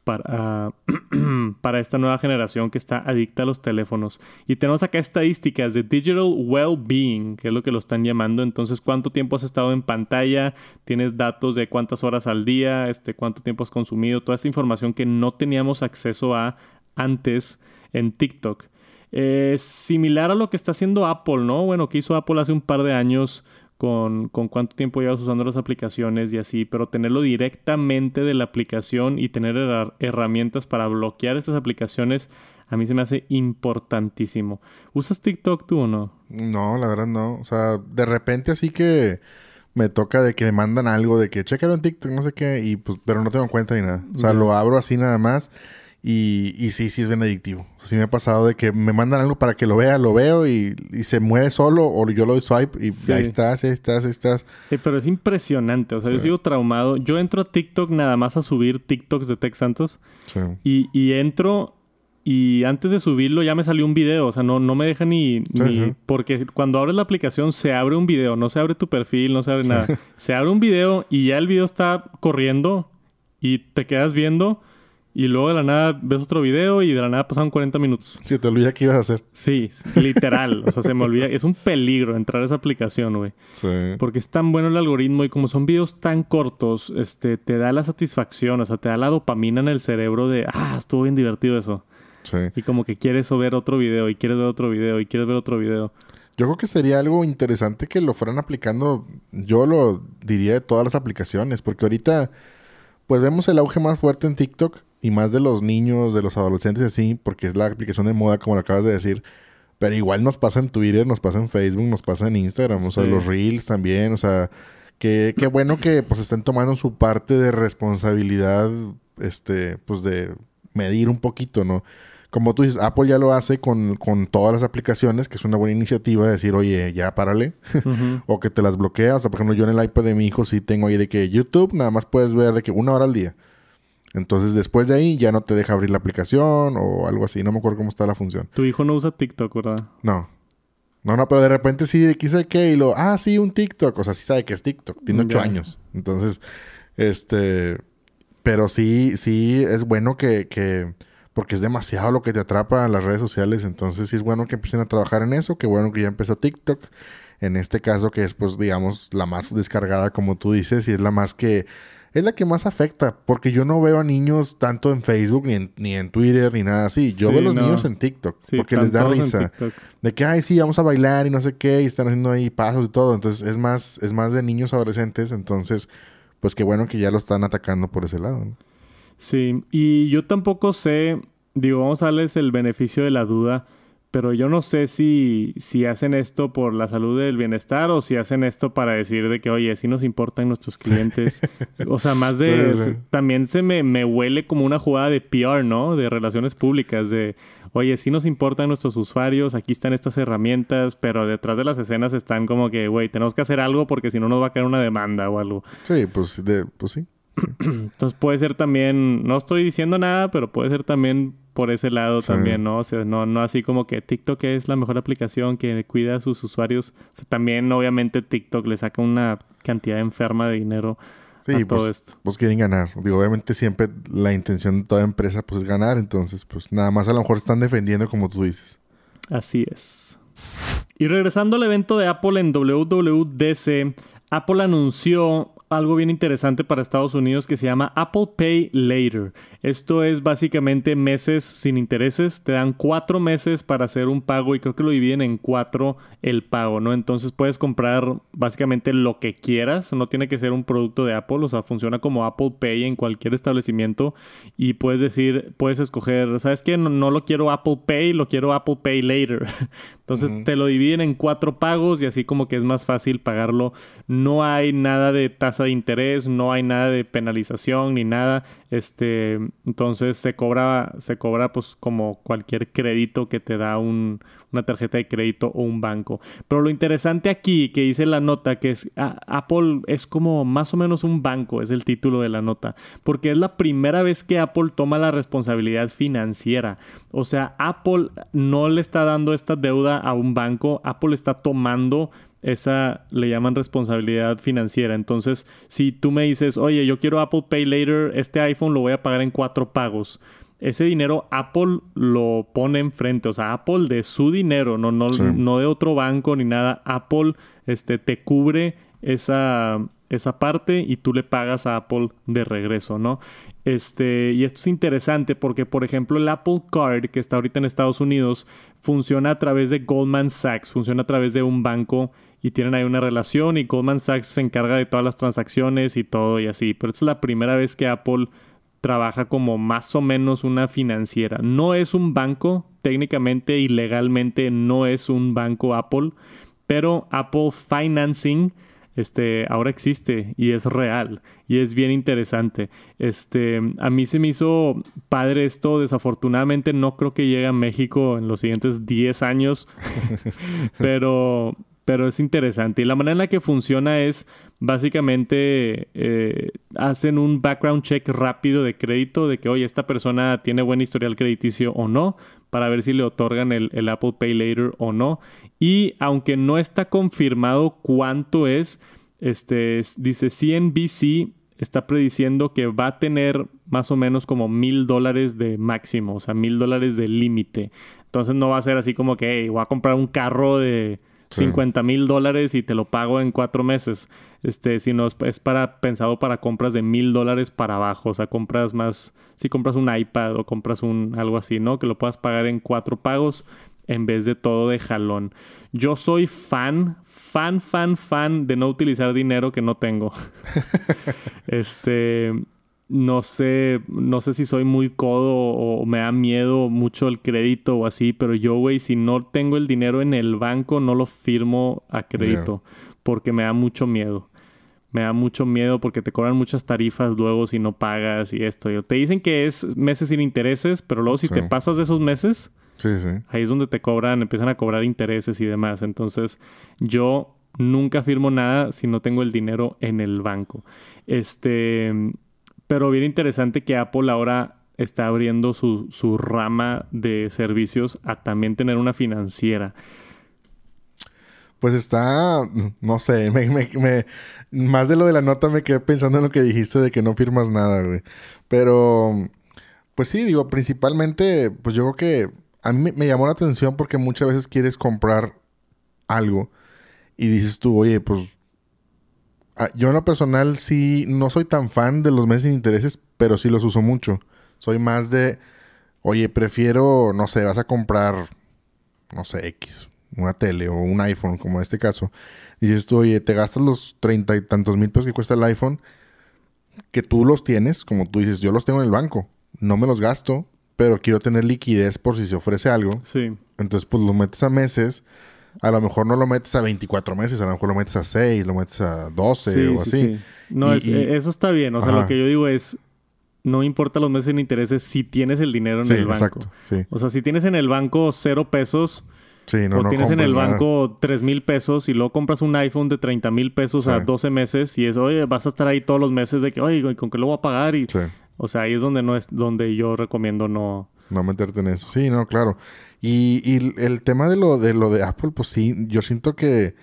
para, para esta nueva generación que está adicta a los teléfonos. Y tenemos acá estadísticas de Digital Well-Being, que es lo que lo están llamando. Entonces, cuánto tiempo has estado en pantalla, tienes datos de cuántas horas al día, este, cuánto tiempo has consumido, toda esta información que no teníamos acceso a antes en TikTok. Eh, similar a lo que está haciendo Apple, ¿no? Bueno, que hizo Apple hace un par de años con, cuánto tiempo llevas usando las aplicaciones y así, pero tenerlo directamente de la aplicación y tener herramientas para bloquear estas aplicaciones, a mí se me hace importantísimo. ¿Usas TikTok tú o no? No, la verdad no. O sea, de repente así que me toca de que me mandan algo de que chécalo en TikTok, no sé qué, y pues, pero no tengo cuenta ni nada. O sea, lo abro así nada más y, y sí, sí es bien adictivo. Sí me ha pasado de que me mandan algo para que lo vea, lo veo y, se mueve solo o yo lo doy swipe y ahí estás, ahí estás, ahí estás. pero es impresionante. O sea, yo sigo traumado. Yo entro a TikTok nada más a subir TikToks de Tech Santos. Sí. Y, y entro y antes de subirlo ya me salió un video. O sea, no, no me deja ni... ni porque cuando abres la aplicación se abre un video. No se abre tu perfil, no se abre nada. Se abre un video y ya el video está corriendo y te quedas viendo... Y luego de la nada ves otro video y de la nada pasaron 40 minutos. Sí, te olvida qué ibas a hacer. Sí, literal. o sea, se me olvida. Es un peligro entrar a esa aplicación, güey. Sí. Porque es tan bueno el algoritmo y como son videos tan cortos, este, te da la satisfacción, o sea, te da la dopamina en el cerebro de, ah, estuvo bien divertido eso. Sí. Y como que quieres ver otro video y quieres ver otro video y quieres ver otro video. Yo creo que sería algo interesante que lo fueran aplicando, yo lo diría de todas las aplicaciones, porque ahorita, pues vemos el auge más fuerte en TikTok y más de los niños, de los adolescentes así, porque es la aplicación de moda, como lo acabas de decir. Pero igual nos pasa en Twitter, nos pasa en Facebook, nos pasa en Instagram, o sea, los Reels también, o sea, qué bueno que pues estén tomando su parte de responsabilidad, este, pues de medir un poquito, ¿no? Como tú dices, Apple ya lo hace con, con todas las aplicaciones, que es una buena iniciativa de decir, oye, ya párale, o que te las bloqueas. O sea, por ejemplo, yo en el iPad de mi hijo sí tengo ahí de que YouTube nada más puedes ver de que una hora al día. Entonces, después de ahí ya no te deja abrir la aplicación o algo así. No me acuerdo cómo está la función. Tu hijo no usa TikTok, ¿verdad? No. No, no, pero de repente sí, quise que y lo, ah, sí, un TikTok. O sea, sí sabe que es TikTok. Tiene ocho años. Entonces, este, pero sí, sí, es bueno que, que, porque es demasiado lo que te atrapa a las redes sociales. Entonces, sí es bueno que empiecen a trabajar en eso. Qué bueno que ya empezó TikTok. En este caso, que es, pues, digamos, la más descargada, como tú dices, y es la más que es la que más afecta, porque yo no veo a niños tanto en Facebook, ni en, ni en Twitter, ni nada así. Yo veo a los niños en TikTok, porque les da risa. De que, ay, sí, vamos a bailar y no sé qué, y están haciendo ahí pasos y todo. Entonces, es más, es más de niños adolescentes, entonces, pues qué bueno que ya lo están atacando por ese lado. Sí, y yo tampoco sé, digo, vamos a darles el beneficio de la duda pero yo no sé si, si hacen esto por la salud del bienestar o si hacen esto para decir de que, oye, sí nos importan nuestros clientes. o sea, más de... También se me, me huele como una jugada de PR, ¿no? De relaciones públicas, de, oye, sí nos importan nuestros usuarios, aquí están estas herramientas, pero detrás de las escenas están como que, güey, tenemos que hacer algo porque si no nos va a caer una demanda o algo. Sí, pues, de, pues sí. Entonces puede ser también, no estoy diciendo nada, pero puede ser también por ese lado también, ¿no? O sea, no, no así como que TikTok es la mejor aplicación que cuida a sus usuarios. O sea, también obviamente TikTok le saca una cantidad enferma de dinero a todo pues, esto. Pues quieren ganar. Digo, obviamente siempre la intención de toda empresa pues es ganar. Entonces, pues nada más a lo mejor están defendiendo como tú dices. Así es. Y regresando al evento de Apple en WWDC, Apple anunció algo bien interesante para Estados Unidos que se llama Apple Pay Later. Esto es básicamente meses sin intereses. Te dan cuatro meses para hacer un pago y creo que lo dividen en cuatro el pago, ¿no? Entonces puedes comprar básicamente lo que quieras. No tiene que ser un producto de Apple. O sea, funciona como Apple Pay en cualquier establecimiento. Y puedes decir, puedes escoger, ¿sabes qué? No, lo quiero Apple Pay, lo quiero Apple Pay Later. Entonces te lo dividen en cuatro pagos y así como que es más fácil pagarlo. No hay nada de tasa de interés, no hay nada de penalización ni nada. Este, entonces se cobra, se cobra pues como cualquier crédito que te da un, una tarjeta de crédito o un banco. Pero lo interesante aquí que dice la nota que es Apple es como más o menos un banco, es el título de la nota, porque es la primera vez que Apple toma la responsabilidad financiera. O sea, Apple no le está dando esta deuda a un banco, Apple está tomando esa le llaman responsabilidad financiera. Entonces, si tú me dices, oye, yo quiero Apple Pay Later, este iPhone lo voy a pagar en cuatro pagos. Ese dinero Apple lo pone enfrente, o sea, Apple de su dinero, no, no, no de otro banco ni nada. Apple este, te cubre esa, esa parte y tú le pagas a Apple de regreso, ¿no? Este, y esto es interesante porque, por ejemplo, el Apple Card, que está ahorita en Estados Unidos, funciona a través de Goldman Sachs, funciona a través de un banco y tienen ahí una relación y Goldman Sachs se encarga de todas las transacciones y todo y así. Pero es la primera vez que Apple trabaja como más o menos una financiera. No es un banco, técnicamente y legalmente no es un banco Apple, pero Apple Financing este, ahora existe y es real y es bien interesante. Este, a mí se me hizo padre esto, desafortunadamente no creo que llegue a México en los siguientes 10 años, pero, pero es interesante. Y la manera en la que funciona es básicamente eh, hacen un background check rápido de crédito de que, oye, esta persona tiene buen historial crediticio o no, para ver si le otorgan el, el Apple Pay Later o no. Y aunque no está confirmado cuánto es, este, dice CNBC está prediciendo que va a tener más o menos como mil dólares de máximo, o sea, mil dólares de límite. Entonces no va a ser así como que, hey, voy a comprar un carro de 50 mil dólares y te lo pago en cuatro meses. Este, sino es, para, pensado para compras de mil dólares para abajo. O sea, compras más, si compras un iPad o compras un algo así, ¿no? Que lo puedas pagar en cuatro pagos en vez de todo de jalón. Yo soy fan, fan, fan, fan de no utilizar dinero que no tengo. este, no sé, no sé si soy muy codo o me da miedo mucho el crédito o así, pero yo, güey, si no tengo el dinero en el banco, no lo firmo a crédito porque me da mucho miedo. Me da mucho miedo porque te cobran muchas tarifas luego si no pagas y esto. Te dicen que es meses sin intereses, pero luego si te pasas de esos meses, ahí es donde te cobran, empiezan a cobrar intereses y demás. Entonces, yo nunca firmo nada si no tengo el dinero en el banco. Este, pero bien interesante que Apple ahora está abriendo su, su rama de servicios a también tener una financiera. Pues está, no sé, me, me, más de lo de la nota me quedé pensando en lo que dijiste de que no firmas nada, güey. Pero, pues sí, digo, principalmente, pues yo creo que a mí me llamó la atención porque muchas veces quieres comprar algo y dices tú, oye, pues ah, yo en lo personal sí, no soy tan fan de los meses sin intereses, pero sí los uso mucho. Soy más de, oye, prefiero, no sé, vas a comprar, no sé, X, una tele o un iPhone, como en este caso. Dices tú, oye, te gastas los treinta y tantos mil pesos que cuesta el iPhone, que tú los tienes, como tú dices, yo los tengo en el banco, no me los gasto, pero quiero tener liquidez por si se ofrece algo. Sí. Entonces, pues lo metes a meses. A lo mejor no lo metes a 24 meses, a lo mejor lo metes a 6, lo metes a 12 o así. No, eso está bien. O sea, lo que yo digo es, no importa los meses en intereses si tienes el dinero en el banco. Exacto, o sea, si tienes en el banco cero pesos, Sí, no, o tienes en el banco tres mil pesos y luego compras un iPhone de 30 mil pesos a 12 meses y es, oye, vas a estar ahí todos los meses de que, oye, ¿con qué lo voy a pagar? Y, O sea, ahí es donde no es donde yo recomiendo no... No meterte en eso. Sí, no, claro. Y, y el tema de lo, de lo de Apple, pues sí, yo siento que,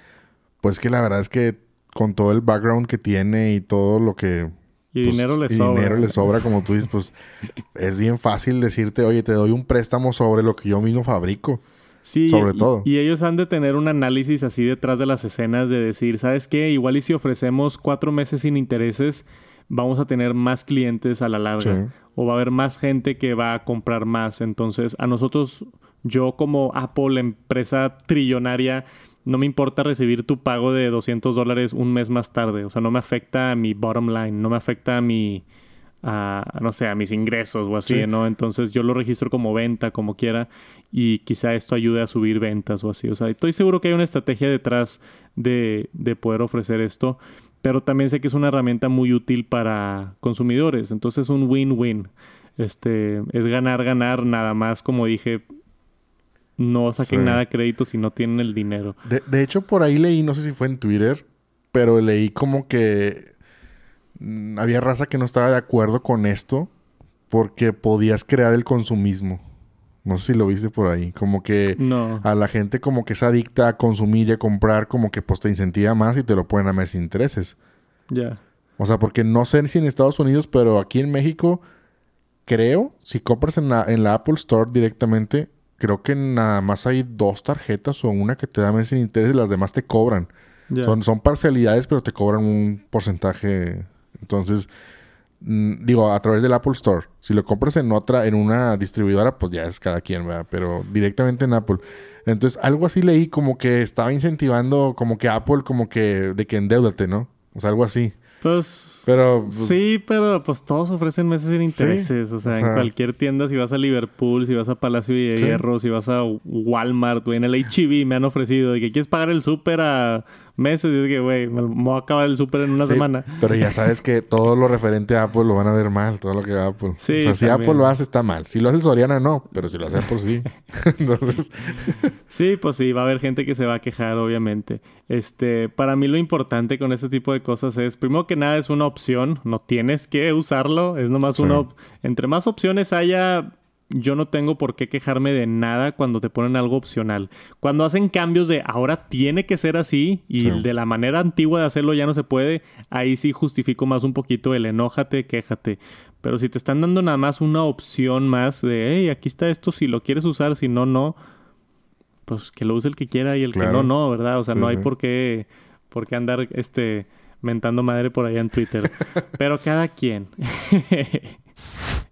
pues que la verdad es que con todo el background que tiene y todo lo que... Y pues, dinero le sobra. dinero le sobra, como tú dices, pues es bien fácil decirte, oye, te doy un préstamo sobre lo que yo mismo fabrico. Sí, sobre todo. Y, ellos han de tener un análisis así detrás de las escenas de decir, ¿sabes qué? Igual y si ofrecemos cuatro meses sin intereses, vamos a tener más clientes a la larga. O va a haber más gente que va a comprar más. Entonces, a nosotros, yo como Apple, empresa trillonaria, no me importa recibir tu pago de 200 dólares un mes más tarde. O sea, no me afecta a mi bottom line, no me afecta a mi a, no sé, a mis ingresos o así, ¿no? Entonces yo lo registro como venta, como quiera, y quizá esto ayude a subir ventas o así. O sea, estoy seguro que hay una estrategia detrás de, de poder ofrecer esto, pero también sé que es una herramienta muy útil para consumidores. Entonces un win-win. Este, es ganar, ganar, nada más, como dije, no saquen nada de crédito si no tienen el dinero. De, de hecho, por ahí leí, no sé si fue en Twitter, pero leí como que Mm, había raza que no estaba de acuerdo con esto porque podías crear el consumismo. No sé si lo viste por ahí. Como que a la gente como que es adicta a consumir y a comprar, como que pues te incentiva más y te lo ponen a mes intereses. Ya. O sea, porque no sé si en Estados Unidos, pero aquí en México, creo, si compras en la, en la Apple Store directamente, creo que nada más hay dos tarjetas o una que te da mes sin intereses y las demás te cobran. Son, son parcialidades, pero te cobran un porcentaje entonces, digo, a través del Apple Store. Si lo compras en otra, en una distribuidora, pues ya es cada quien, ¿verdad? Pero directamente en Apple. Entonces, algo así leí como que estaba incentivando como que Apple como que de que endeudate, ¿no? O sea, algo así. Pues. Pero. Pues, sí, pero pues todos ofrecen meses sin intereses. o, sea, en cualquier tienda, si vas a Liverpool, si vas a Palacio de Hierro, si vas a Walmart, o en el HB, me han ofrecido de que quieres pagar el súper a meses. Y es que, güey, me, voy a acabar el súper en una semana. Pero ya sabes que todo lo referente a Apple lo van a ver mal, todo lo que va Apple. Sí, o sea, si Apple lo hace, está mal. Si lo hace el Soriana, no. Pero si lo hace Apple, sí. Entonces. sí, pues sí, va a haber gente que se va a quejar, obviamente. Este, para mí lo importante con este tipo de cosas es, primero que nada, es una opción. No tienes que usarlo. Es nomás una... Entre más opciones haya yo no tengo por qué quejarme de nada cuando te ponen algo opcional. Cuando hacen cambios de ahora tiene que ser así y de la manera antigua de hacerlo ya no se puede, ahí sí justifico más un poquito el enójate, quéjate. Pero si te están dando nada más una opción más de, hey, aquí está esto, si lo quieres usar, si no, no, pues que lo use el que quiera y el que no, no, ¿verdad? O sea, no hay por qué, por qué andar este mentando madre por allá en Twitter. Pero cada quien.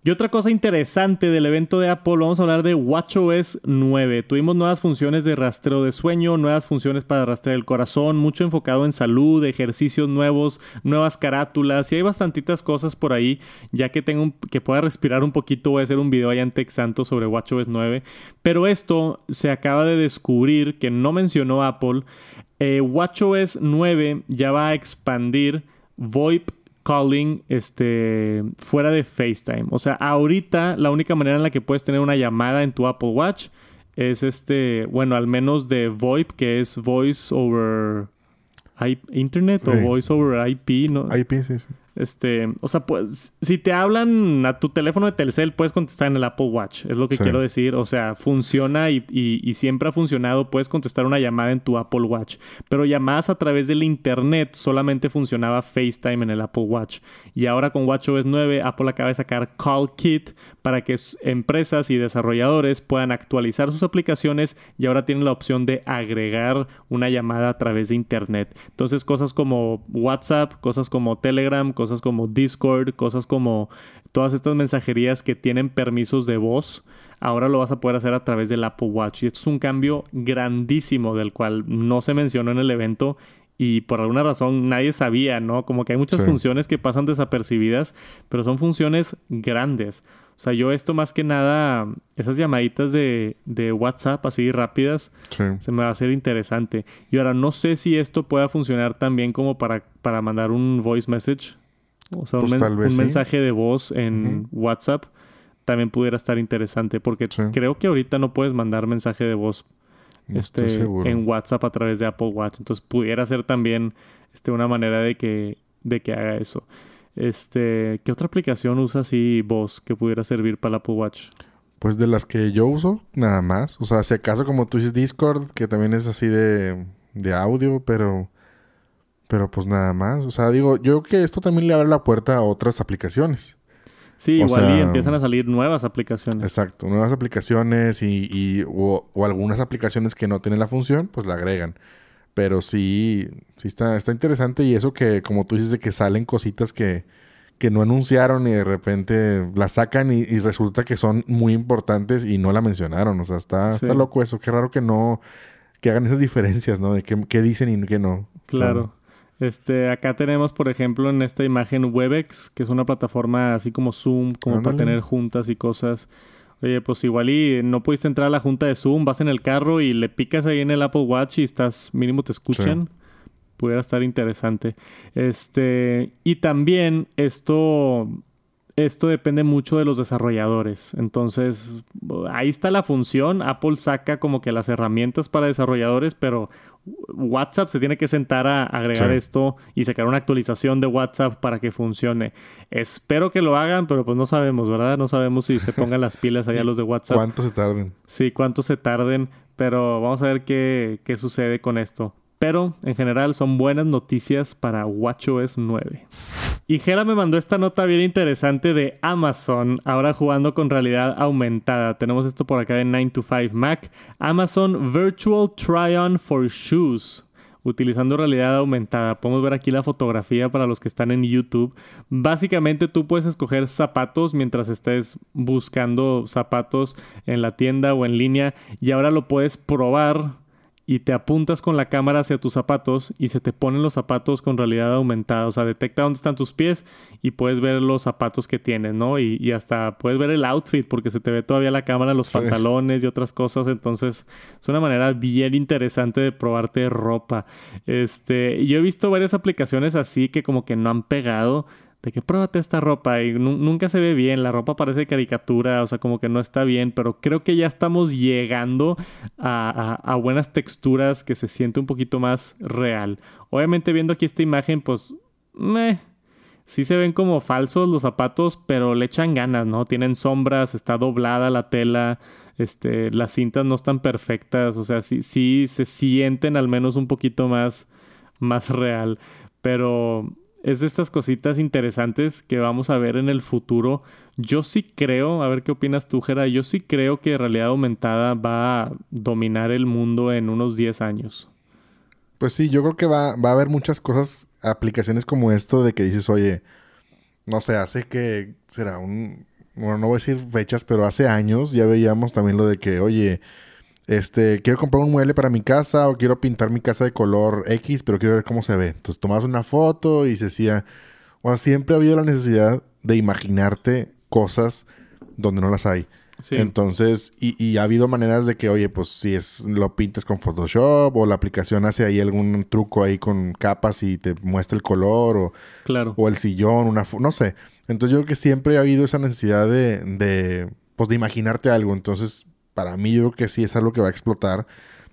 Y otra cosa interesante del evento de Apple, vamos a hablar de WatchOS 9. Tuvimos nuevas funciones de rastreo de sueño, nuevas funciones para rastrear el corazón, mucho enfocado en salud, ejercicios nuevos, nuevas carátulas y hay bastantitas cosas por ahí. Ya que tengo que pueda respirar un poquito, voy a hacer un video allá en Texanto sobre WatchOS 9. Pero esto se acaba de descubrir que no mencionó Apple. Eh, WatchOS 9 ya va a expandir VoIP calling este, fuera de FaceTime. O sea, ahorita la única manera en la que puedes tener una llamada en tu Apple Watch es este, bueno, al menos de VoIP, que es Voice over Internet o Voice over IP, ¿no? IP, sí, sí. Este, o sea, pues, si te hablan a tu teléfono de Telcel, puedes contestar en el Apple Watch, es lo que quiero decir. O sea, funciona y, y, siempre ha funcionado. Puedes contestar una llamada en tu Apple Watch, pero llamadas a través del Internet solamente funcionaba FaceTime en el Apple Watch. Y ahora con WatchOS 9, Apple acaba de sacar Call Kit para que empresas y desarrolladores puedan actualizar sus aplicaciones y ahora tienen la opción de agregar una llamada a través de Internet. Entonces, cosas como WhatsApp, cosas como Telegram, cosas cosas como Discord, cosas como todas estas mensajerías que tienen permisos de voz, ahora lo vas a poder hacer a través del Apple Watch. Y esto es un cambio grandísimo del cual no se mencionó en el evento y por alguna razón nadie sabía, ¿no? Como que hay muchas funciones que pasan desapercibidas, pero son funciones grandes. O sea, yo esto más que nada, esas llamaditas de, de WhatsApp así rápidas, se me va a hacer interesante. Y ahora no sé si esto pueda funcionar también como para, para mandar un voice message. O sea, un, pues mensaje de voz en WhatsApp también pudiera estar interesante porque creo que ahorita no puedes mandar mensaje de voz este, en WhatsApp a través de Apple Watch. Entonces pudiera ser también este, una manera de que, de que haga eso. Este, ¿Qué otra aplicación usa así voz que pudiera servir para el Apple Watch? Pues de las que yo uso, nada más. O sea, si acaso como tú dices Discord, que también es así de, de audio, pero pero pues nada más. O sea, digo, yo creo que esto también le abre la puerta a otras aplicaciones. Sí, igual y empiezan a salir nuevas aplicaciones. Exacto, nuevas aplicaciones y, y o, algunas aplicaciones que no tienen la función, pues la agregan. Pero sí, sí está, está interesante y eso que, como tú dices, de que salen cositas que, que no anunciaron y de repente la sacan y, resulta que son muy importantes y no la mencionaron. O sea, está, está loco eso. Qué raro que no, que hagan esas diferencias, ¿no? De qué, qué dicen y qué no. Claro. Este, acá tenemos, por ejemplo, en esta imagen Webex, que es una plataforma así como Zoom, como para tener juntas y cosas. Oye, pues igual y no pudiste entrar a la junta de Zoom, vas en el carro y le picas ahí en el Apple Watch y estás, mínimo te escuchan. Pudiera estar interesante. Este, y también esto esto depende mucho de los desarrolladores. Entonces, ahí está la función. Apple saca como que las herramientas para desarrolladores, pero WhatsApp se tiene que sentar a agregar esto y sacar una actualización de WhatsApp para que funcione. Espero que lo hagan, pero pues no sabemos, ¿verdad? No sabemos si se pongan las pilas allá los de WhatsApp. ¿Cuánto se tarden? Sí, cuánto se tarden, pero vamos a ver qué, qué sucede con esto. Pero en general son buenas noticias para WatchOS 9. Y Gera me mandó esta nota bien interesante de Amazon, ahora jugando con realidad aumentada. Tenemos esto por acá de 9 to 5 Mac. Amazon Virtual Try-On for Shoes utilizando realidad aumentada. Podemos ver aquí la fotografía para los que están en YouTube. Básicamente tú puedes escoger zapatos mientras estés buscando zapatos en la tienda o en línea y ahora lo puedes probar y te apuntas con la cámara hacia tus zapatos y se te ponen los zapatos con realidad aumentada. O sea, detecta dónde están tus pies y puedes ver los zapatos que tienes, ¿no? Y, hasta puedes ver el outfit porque se te ve todavía la cámara, los pantalones y otras cosas. Entonces, es una manera bien interesante de probarte ropa. Este, yo he visto varias aplicaciones así que como que no han pegado de que pruébate esta ropa y nunca se ve bien, la ropa parece caricatura, o sea, como que no está bien, pero creo que ya estamos llegando a, buenas texturas que se siente un poquito más real. Obviamente viendo aquí esta imagen, pues, eh, sí se ven como falsos los zapatos, pero le echan ganas, ¿no? Tienen sombras, está doblada la tela, este, las cintas no están perfectas, o sea, sí, sí se sienten al menos un poquito más, más real, pero es de estas cositas interesantes que vamos a ver en el futuro. Yo sí creo, a ver qué opinas tú, Jera, yo sí creo que realidad aumentada va a dominar el mundo en unos 10 años. Pues sí, yo creo que va, va a haber muchas cosas, aplicaciones como esto de que dices, oye, no sé, hace que será un, bueno, no voy a decir fechas, pero hace años ya veíamos también lo de que, oye, este, quiero comprar un mueble para mi casa o quiero pintar mi casa de color X, pero quiero ver cómo se ve. Entonces tomas una foto y se decía, o siempre ha habido la necesidad de imaginarte cosas donde no las hay. Entonces, y, y, ha habido maneras de que, oye, pues si es lo pintas con Photoshop o la aplicación hace ahí algún truco ahí con capas y te muestra el color o, claro. o el sillón, una no sé. Entonces yo creo que siempre ha habido esa necesidad de, de, pues de imaginarte algo. Entonces, para mí yo creo que sí es algo que va a explotar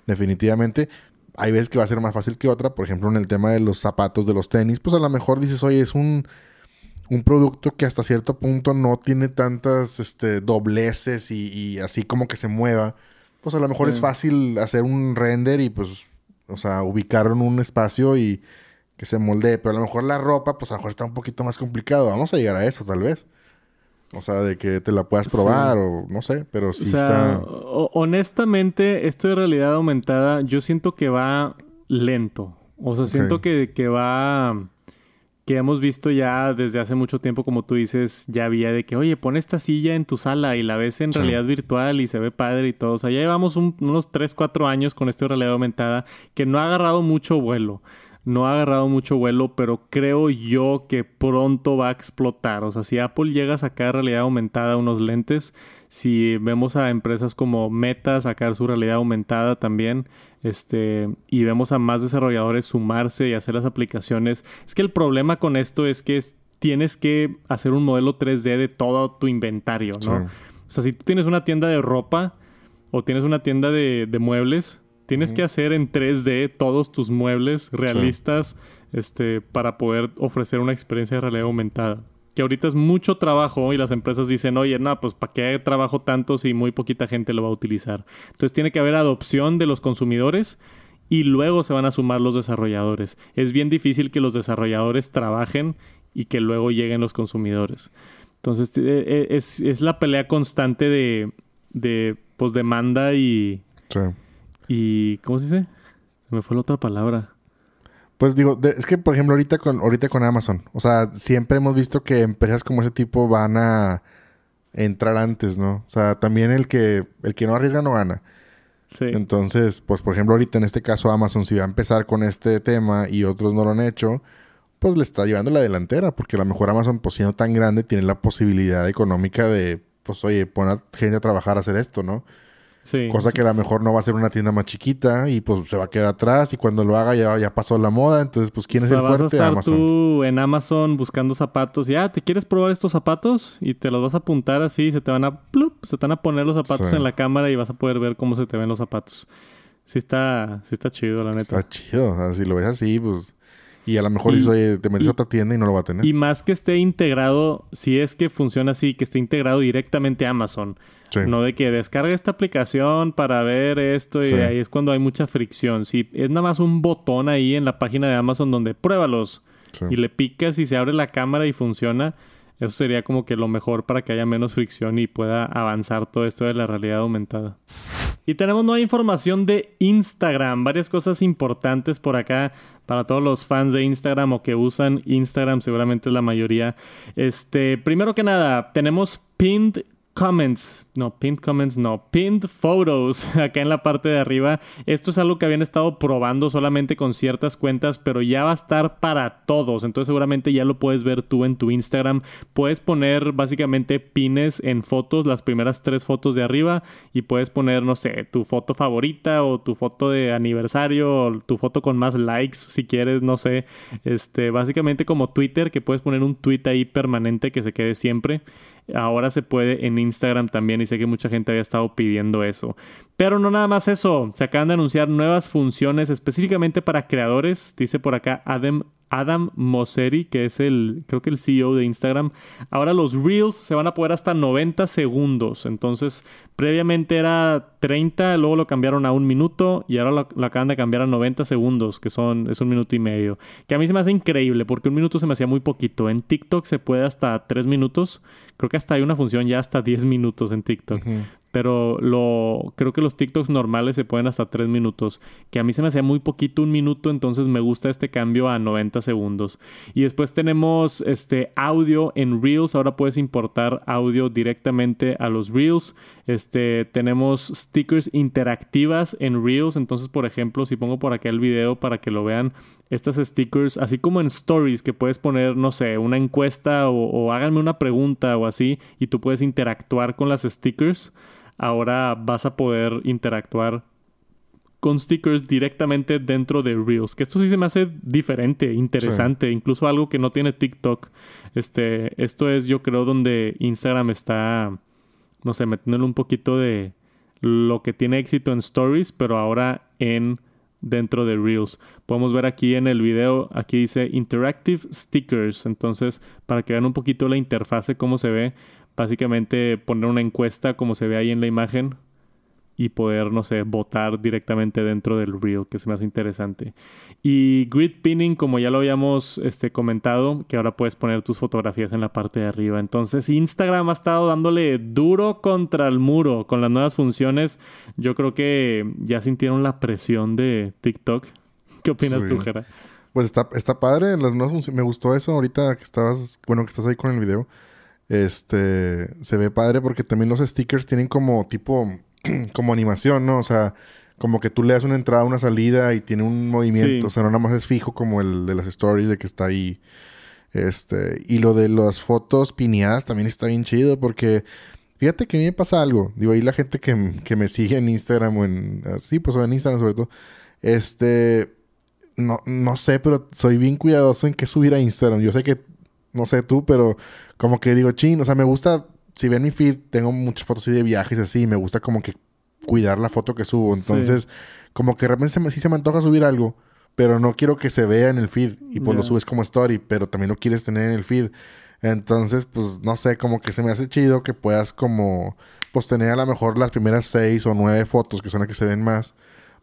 definitivamente. Hay veces que va a ser más fácil que otra, por ejemplo en el tema de los zapatos, de los tenis, pues a lo mejor dices, oye, es un, un producto que hasta cierto punto no tiene tantas este, dobleces y, así como que se mueva, pues a lo mejor es fácil hacer un render y pues, o sea, ubicarlo en un espacio y que se moldee. Pero a lo mejor la ropa, pues a lo mejor está un poquito más complicado. Vamos a llegar a eso, tal vez. O sea, de que te la puedas probar o no sé, pero sí está... Honestamente, esto de realidad aumentada, yo siento que va lento. O sea, siento que, que va que hemos visto ya desde hace mucho tiempo, como tú dices, ya había de que, oye, pon esta silla en tu sala y la ves en realidad virtual y se ve padre y todo. O sea, ya llevamos unos 3, 4 años con esta realidad aumentada que no ha agarrado mucho vuelo no ha agarrado mucho vuelo, pero creo yo que pronto va a explotar. O sea, si Apple llega a sacar realidad aumentada unos lentes, si vemos a empresas como Meta sacar su realidad aumentada también, este, y vemos a más desarrolladores sumarse y hacer las aplicaciones, es que el problema con esto es que tienes que hacer un modelo 3D de todo tu inventario, ¿no? O sea, si tú tienes una tienda de ropa o tienes una tienda de, de muebles, Tienes que hacer en 3D todos tus muebles realistas este, para poder ofrecer una experiencia de realidad aumentada. Que ahorita es mucho trabajo y las empresas dicen, oye, no, pues ¿para qué trabajo tanto si muy poquita gente lo va a utilizar? Entonces tiene que haber adopción de los consumidores y luego se van a sumar los desarrolladores. Es bien difícil que los desarrolladores trabajen y que luego lleguen los consumidores. Entonces e, e, es, es la pelea constante de, de pues, demanda y... Y, ¿cómo se dice? Se me fue la otra palabra. Pues digo, es que por ejemplo ahorita con, ahorita con Amazon, o sea, siempre hemos visto que empresas como ese tipo van a entrar antes, ¿no? O sea, también el que, el que no arriesga no gana. Sí. Entonces, pues por ejemplo ahorita en este caso Amazon, si va a empezar con este tema y otros no lo han hecho, pues le está llevando la delantera, porque a lo mejor Amazon, pues siendo tan grande, tiene la posibilidad económica de, pues oye, poner gente a trabajar a hacer esto, ¿no? Cosa que a lo mejor no va a ser una tienda más chiquita y pues se va a quedar atrás y cuando lo haga ya, ya pasó la moda. Entonces, pues, ¿quién es el fuerte? Vas a estar tú en Amazon buscando zapatos y, ah, ¿te quieres probar estos zapatos? Y te los vas a apuntar así, se te van a, se te van a poner los zapatos en la cámara y vas a poder ver cómo se te ven los zapatos. Sí está, sí está chido, la neta. Está chido. O sea, si lo ves así, pues... Y a lo mejor dices, te metes a otra tienda y no lo va a tener. Y más que esté integrado, si es que funciona así, que esté integrado directamente a Amazon. No de que descargue esta aplicación para ver esto y ahí es cuando hay mucha fricción. Si es nada más un botón ahí en la página de Amazon donde pruébalos y le picas y se abre la cámara y funciona, eso sería como que lo mejor para que haya menos fricción y pueda avanzar todo esto de la realidad aumentada. Y tenemos nueva información de Instagram, varias cosas importantes por acá para todos los fans de Instagram o que usan Instagram, seguramente es la mayoría. Este, primero que nada, tenemos pinned comments, no, pinned comments, no, pinned photos acá en la parte de arriba. Esto es algo que habían estado probando solamente con ciertas cuentas, pero ya va a estar para todos. Entonces seguramente ya lo puedes ver tú en tu Instagram. Puedes poner básicamente pines en fotos, las primeras tres fotos de arriba y puedes poner, no sé, tu foto favorita o tu foto de aniversario o tu foto con más likes si quieres, no sé. Este, básicamente como Twitter que puedes poner un tweet ahí permanente que se quede siempre. Ahora se puede en Instagram también y sé que mucha gente había estado pidiendo eso. Pero no nada más eso, se acaban de anunciar nuevas funciones específicamente para creadores, dice por acá Adam, Adam Mosseri, que es el, creo que el CEO de Instagram. Ahora los Reels se van a poder hasta 90 segundos, entonces previamente era 30, luego lo cambiaron a un minuto y ahora lo, acaban de cambiar a 90 segundos, que son, es un minuto y medio. Que a mí se me hace increíble porque un minuto se me hacía muy poquito. En TikTok se puede hasta 3 minutos, creo que hasta hay una función ya hasta 10 minutos en TikTok pero lo creo que los TikToks normales se pueden hasta 3 minutos, que a mí se me hacía muy poquito un minuto, entonces me gusta este cambio a 90 segundos. Y después tenemos este audio en Reels, ahora puedes importar audio directamente a los Reels. Este tenemos stickers interactivas en Reels, entonces por ejemplo, si pongo por acá el video para que lo vean, estas stickers, así como en stories que puedes poner, no sé, una encuesta o, o háganme una pregunta o así y tú puedes interactuar con las stickers ahora vas a poder interactuar con stickers directamente dentro de Reels. Que esto sí se me hace diferente, interesante, incluso algo que no tiene TikTok. Este, esto es, yo creo, donde Instagram está, no sé, metiéndole un poquito de lo que tiene éxito en Stories, pero ahora en dentro de Reels. Podemos ver aquí en el video, aquí dice Interactive Stickers. Entonces, para que vean un poquito la interfase, cómo se ve, básicamente poner una encuesta como se ve ahí en la imagen y poder, no sé, votar directamente dentro del reel, que se me hace interesante. Y grid pinning, como ya lo habíamos este, comentado, que ahora puedes poner tus fotografías en la parte de arriba. Entonces, Instagram ha estado dándole duro contra el muro con las nuevas funciones. Yo creo que ya sintieron la presión de TikTok. ¿Qué opinas tú, Jera? Pues está, está padre, las nuevas me gustó eso ahorita que estabas, bueno, que estás ahí con el video. Este, se ve padre porque también los stickers tienen como tipo como animación, ¿no? O sea, como que tú le das una entrada, una salida y tiene un movimiento. O sea, no nada más es fijo como el de las stories de que está ahí. Este, y lo de las fotos pineadas también está bien chido porque fíjate que a mí me pasa algo. Digo, ahí la gente que, me sigue en Instagram o en. Sí, pues en Instagram sobre todo. Este. No, no sé, pero soy bien cuidadoso en qué subir a Instagram. Yo sé que. No sé tú, pero como que digo, chin, o sea, me gusta si ven mi feed, tengo muchas fotos así de viajes así. me gusta como que cuidar la foto que subo. Entonces, como que de repente se me, sí se me antoja subir algo, pero no quiero que se vea en el feed. Y pues lo subes como story, pero también lo quieres tener en el feed. Entonces, pues no sé, como que se me hace chido que puedas como, pues tener a lo mejor las primeras seis o nueve fotos, que son las que se ven más,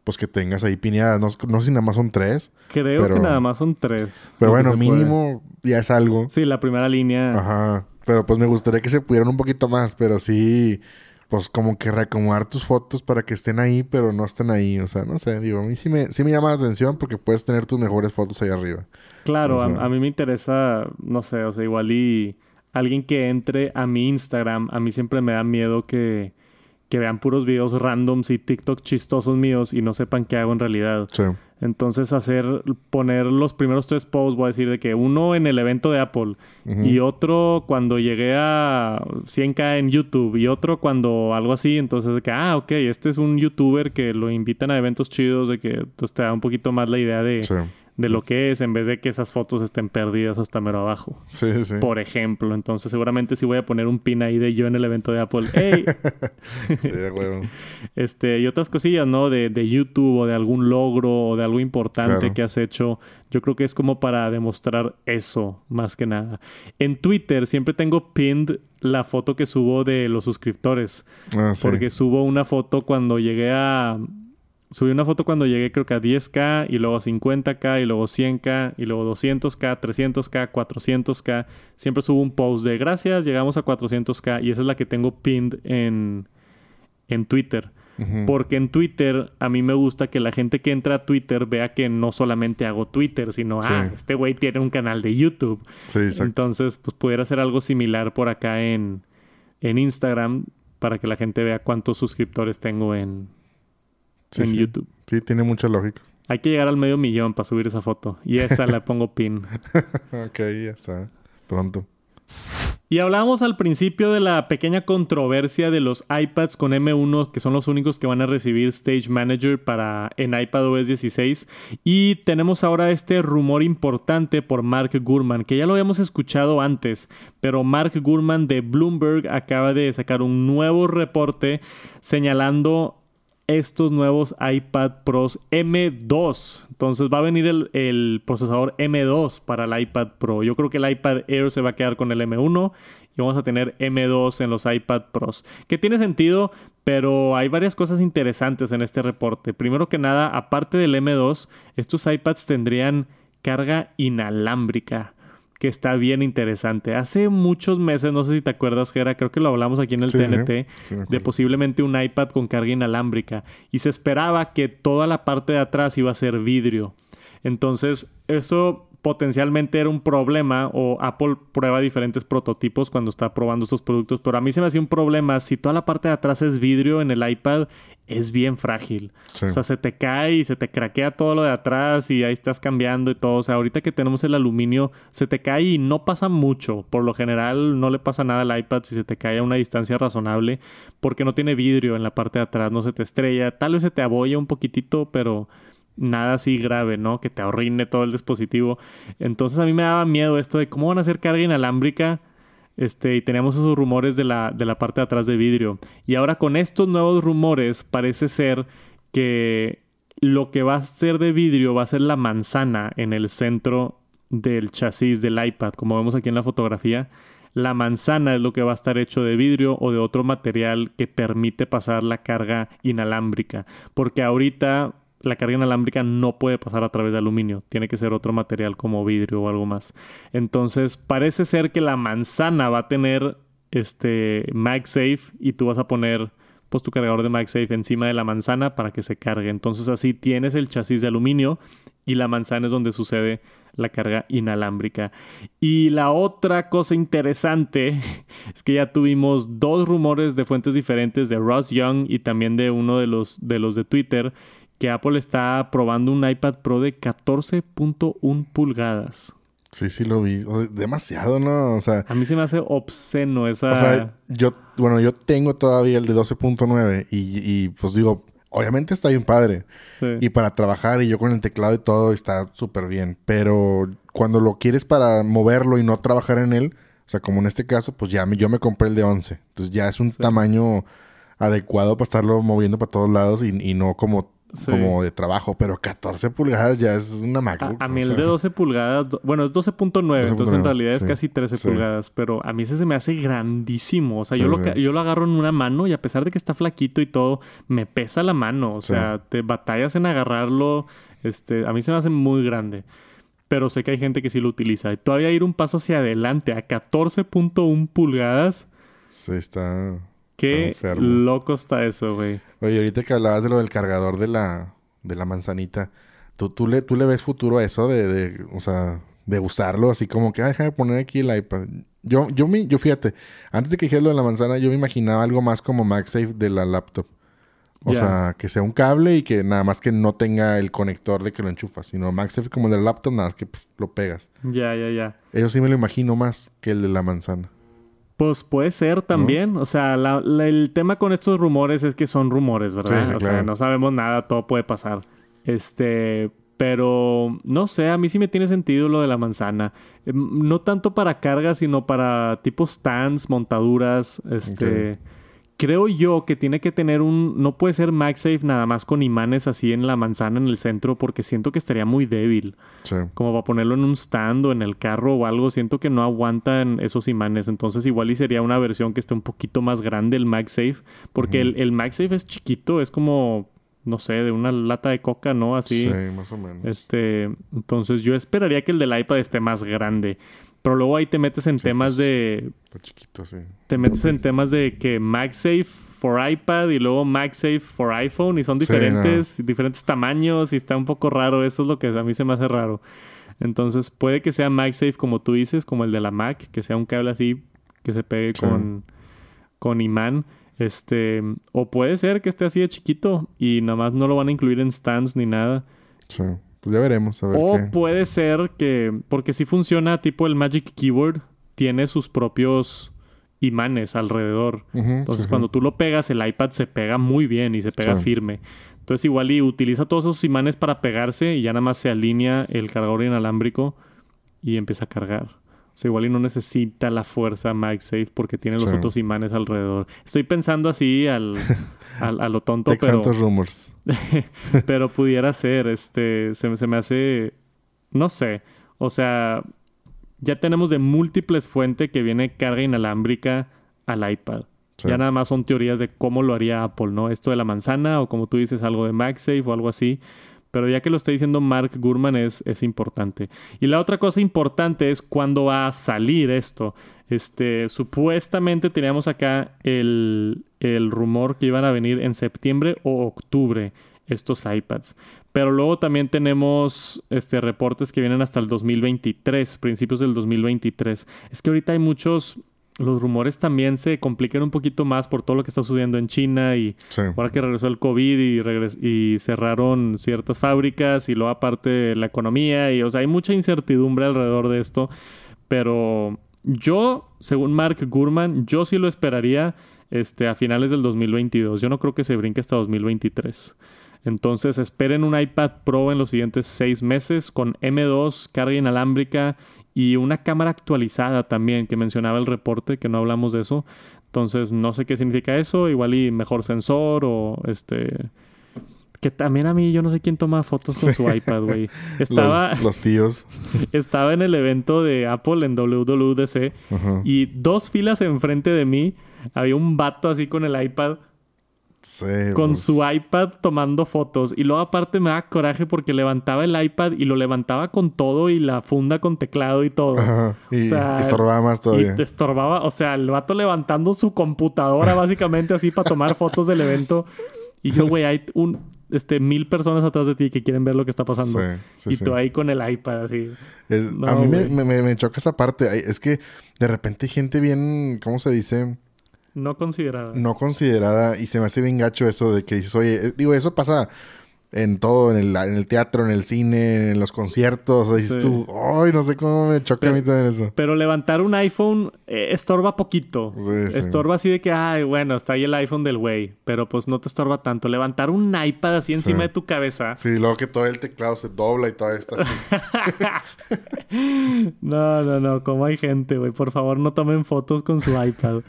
pues que tengas ahí piñadas. No, no sé si nada más son tres. Creo que nada más son tres. Pero bueno, mínimo ya es algo. Sí, la primera línea. Ajá. Pero pues me gustaría que se pudieran un poquito más, pero sí, pues como que reacomodar tus fotos para que estén ahí, pero no estén ahí. O sea, no sé, digo, a mí sí me, sí me llama la atención porque puedes tener tus mejores fotos ahí arriba. Claro, a, mí me interesa, no sé, o sea, igual y alguien que entre a mi Instagram, a mí siempre me da miedo que, que vean puros videos randoms y TikTok chistosos míos y no sepan qué hago en realidad. Sí. Entonces hacer, poner los primeros tres posts, voy a decir de que uno en el evento de Apple y otro cuando llegué a 100k en YouTube y otro cuando algo así, entonces de que, ah, ok, este es un youtuber que lo invitan a eventos chidos, de que entonces te da un poquito más la idea de de lo que es en vez de que esas fotos estén perdidas hasta mero abajo. Sí, sí. Por ejemplo. Entonces, seguramente sí voy a poner un pin ahí de yo en el evento de Apple. ¡Ey! sí, huevo. Este, y otras cosillas, ¿no? De, de, YouTube o de algún logro o de algo importante que has hecho. Yo creo que es como para demostrar eso, más que nada. En Twitter siempre tengo pinned la foto que subo de los suscriptores. Ah, sí. Porque subo una foto cuando llegué a subí una foto cuando llegué creo que a 10k y luego a 50k y luego 100k y luego 200k, 300k, 400k. Siempre subo un post de gracias, llegamos a 400k y esa es la que tengo pinned en, en Twitter. Porque en Twitter a mí me gusta que la gente que entra a Twitter vea que no solamente hago Twitter, sino, ah, este güey tiene un canal de YouTube. Sí, Entonces, pues pudiera hacer algo similar por acá en, en Instagram para que la gente vea cuántos suscriptores tengo en, en YouTube. Sí, tiene mucha lógica. Hay que llegar al medio millón para subir esa foto. Y esa la pongo pin. ok, ya está. Pronto. Y hablábamos al principio de la pequeña controversia de los iPads con M1, que son los únicos que van a recibir Stage Manager para en iPadOS 16. Y tenemos ahora este rumor importante por Mark Gurman, que ya lo habíamos escuchado antes, pero Mark Gurman de Bloomberg acaba de sacar un nuevo reporte señalando estos nuevos iPad Pros M2. Entonces va a venir el, procesador M2 para el iPad Pro. Yo creo que el iPad Air se va a quedar con el M1 y vamos a tener M2 en los iPad Pros. Que tiene sentido, pero hay varias cosas interesantes en este reporte. Primero que nada, aparte del M2, estos iPads tendrían carga inalámbrica que está bien interesante. Hace muchos meses, no sé si te acuerdas, Gera, creo que lo hablamos aquí en el TNT, de posiblemente un iPad con carga inalámbrica. Y se esperaba que toda la parte de atrás iba a ser vidrio. Entonces, eso potencialmente era un problema o Apple prueba diferentes prototipos cuando está probando estos productos, pero a mí se me hacía un problema si toda la parte de atrás es vidrio en el iPad es bien frágil. O sea, se te cae y se te craquea todo lo de atrás y ahí estás cambiando y todo. O sea, ahorita que tenemos el aluminio, se te cae y no pasa mucho. Por lo general, no le pasa nada al iPad si se te cae a una distancia razonable porque no tiene vidrio en la parte de atrás, no se te estrella. Tal vez se te abolla un poquitito, pero nada así grave, ¿no? Que te ahorrine todo el dispositivo. Entonces a mí me daba miedo esto de cómo van a hacer carga inalámbrica este, y teníamos esos rumores de la, de la parte de atrás de vidrio. Y ahora con estos nuevos rumores parece ser que lo que va a ser de vidrio va a ser la manzana en el centro del chasis del iPad, como vemos aquí en la fotografía. La manzana es lo que va a estar hecho de vidrio o de otro material que permite pasar la carga inalámbrica, porque ahorita la carga inalámbrica no puede pasar a través de aluminio, tiene que ser otro material como vidrio o algo más. Entonces, parece ser que la manzana va a tener este MagSafe y tú vas a poner pues tu cargador de MagSafe encima de la manzana para que se cargue. Entonces así tienes el chasis de aluminio y la manzana es donde sucede la carga inalámbrica. Y la otra cosa interesante es que ya tuvimos dos rumores de fuentes diferentes de Ross Young y también de uno de los de los de Twitter que Apple está probando un iPad Pro de 14.1 pulgadas. Sí, sí lo vi. demasiado, ¿no? O sea... A mí se me hace obsceno esa... O sea, yo... Bueno, yo tengo todavía el de 12.9 y, y pues digo, obviamente está bien padre. Sí. Y para trabajar y yo con el teclado y todo está súper bien. Pero cuando lo quieres para moverlo y no trabajar en él, o sea, como en este caso, pues ya me, yo me compré el de 11. Entonces ya es un tamaño adecuado para estarlo moviendo para todos lados y, y no como como de trabajo, pero 14 pulgadas ya es una MacBook. A, mí el de 12 pulgadas, bueno, es 12.9, entonces en realidad es casi 13 pulgadas, pero a mí ese se me hace grandísimo. O sea, yo, lo, yo lo agarro en una mano y a pesar de que está flaquito y todo, me pesa la mano. O sea, te batallas en agarrarlo. Este, a mí se me hace muy grande. Pero sé que hay gente que sí lo utiliza. Y todavía ir un paso hacia adelante a 14.1 pulgadas. Sí, está. Qué loco está eso, güey. Oye, ahorita que hablabas de lo del cargador de la, de la manzanita, ¿tú, tú, le, ¿tú le ves futuro a eso de, de, o sea, de usarlo así como que, ah, déjame poner aquí el iPad? Yo, yo, me, yo fíjate, antes de que dijera lo de la manzana, yo me imaginaba algo más como MagSafe de la laptop. O sea, que sea un cable y que nada más que no tenga el conector de que lo enchufas, sino MagSafe como el de la laptop, nada más que lo pegas. Ya, ya, ya. Eso sí me lo imagino más que el de la manzana. Pues puede ser también. O sea, el tema con estos rumores es que son rumores, ¿verdad? o sea, no sabemos nada, todo puede pasar. Este, pero no sé, a mí sí me tiene sentido lo de la manzana. Em, no tanto para carga, sino para tipo stands, montaduras, este creo yo que tiene que tener un. No puede ser MagSafe nada más con imanes así en la manzana en el centro, porque siento que estaría muy débil. Sí. Como para ponerlo en un stand o en el carro o algo, siento que no aguantan esos imanes. Entonces, igual y sería una versión que esté un poquito más grande el MagSafe, porque el, el MagSafe es chiquito, es como no sé, de una lata de coca, ¿no? Así. Sí, más o menos. Este, entonces yo esperaría que el del iPad esté más grande. Pero luego ahí te metes en temas pues, de. chiquito, sí. Te metes en temas de que MagSafe for iPad y luego MagSafe for iPhone y son diferentes, diferentes tamaños y está un poco raro. Eso es lo que a mí se me hace raro. Entonces puede que sea MagSafe como tú dices, como el de la Mac, que sea un cable así que se pegue con, con imán. Este, o puede ser que esté así de chiquito y nada más no lo van a incluir en stands ni nada. Sí. Pues ya veremos. A ver o puede ser que, porque si funciona tipo el Magic Keyboard, tiene sus propios imanes alrededor. Entonces cuando tú lo pegas, el iPad se pega muy bien y se pega firme. Entonces igual y utiliza todos esos imanes para pegarse y ya nada más se alinea el cargador inalámbrico y empieza a cargar. O sea, igual y no necesita la fuerza MagSafe porque tiene los otros imanes alrededor. Estoy pensando así al, al a lo tonto, pero... rumors. pero pudiera ser, este... Se, se me hace... No sé. O sea, ya tenemos de múltiples fuentes que viene carga inalámbrica al iPad. Ya nada más son teorías de cómo lo haría Apple, ¿no? Esto de la manzana o como tú dices, algo de MagSafe o algo así. Pero ya que lo está diciendo Mark Gurman es, es importante. Y la otra cosa importante es cuándo va a salir esto. Este, supuestamente teníamos acá el, el rumor que iban a venir en septiembre o octubre estos iPads. Pero luego también tenemos este, reportes que vienen hasta el 2023, principios del 2023. Es que ahorita hay muchos los rumores también se complican un poquito más por todo lo que está sucediendo en China y ahora que regresó el COVID y, y cerraron ciertas fábricas y luego aparte la economía y o sea hay mucha incertidumbre alrededor de esto pero yo según Mark Gurman yo sí lo esperaría este a finales del 2022 yo no creo que se brinque hasta 2023 entonces esperen un iPad Pro en los siguientes seis meses con M2 carga inalámbrica y una cámara actualizada también que mencionaba el reporte, que no hablamos de eso. Entonces no sé qué significa eso, igual y mejor sensor o este Que también a mí, yo no sé quién toma fotos con su iPad, güey. Estaba... Los, tíos. estaba en el evento de Apple en WWDC y dos filas enfrente de mí había un vato así con el iPad con pues. su iPad tomando fotos. Y luego aparte me da coraje porque levantaba el iPad y lo levantaba con todo y la funda con teclado y todo. Y estorbaba más todavía. Y estorbaba, o sea, el vato levantando su computadora básicamente así para tomar fotos del evento. Y yo, güey, hay un, este, mil personas atrás de ti que quieren ver lo que está pasando. y tú ahí con el iPad así. a mí me, me, me, choca esa parte. Es que de repente hay gente bien, ¿cómo se dice? No considerada. No considerada. Y se me hace bien gacho eso de que dices, oye, eh, digo, eso pasa en todo, en el, en el teatro, en el cine, en los conciertos. O dices tú, ay, no sé cómo me choca a mí también eso. Pero levantar un iPhone eh, estorba poquito. estorba así de que, ay, bueno, está ahí el iPhone del güey. Pero pues no te estorba tanto. Levantar un iPad así encima de tu cabeza. Sí, luego que todo el teclado se dobla y todo esto así. no, no, no. Como hay gente, güey. Por favor, no tomen fotos con su iPad.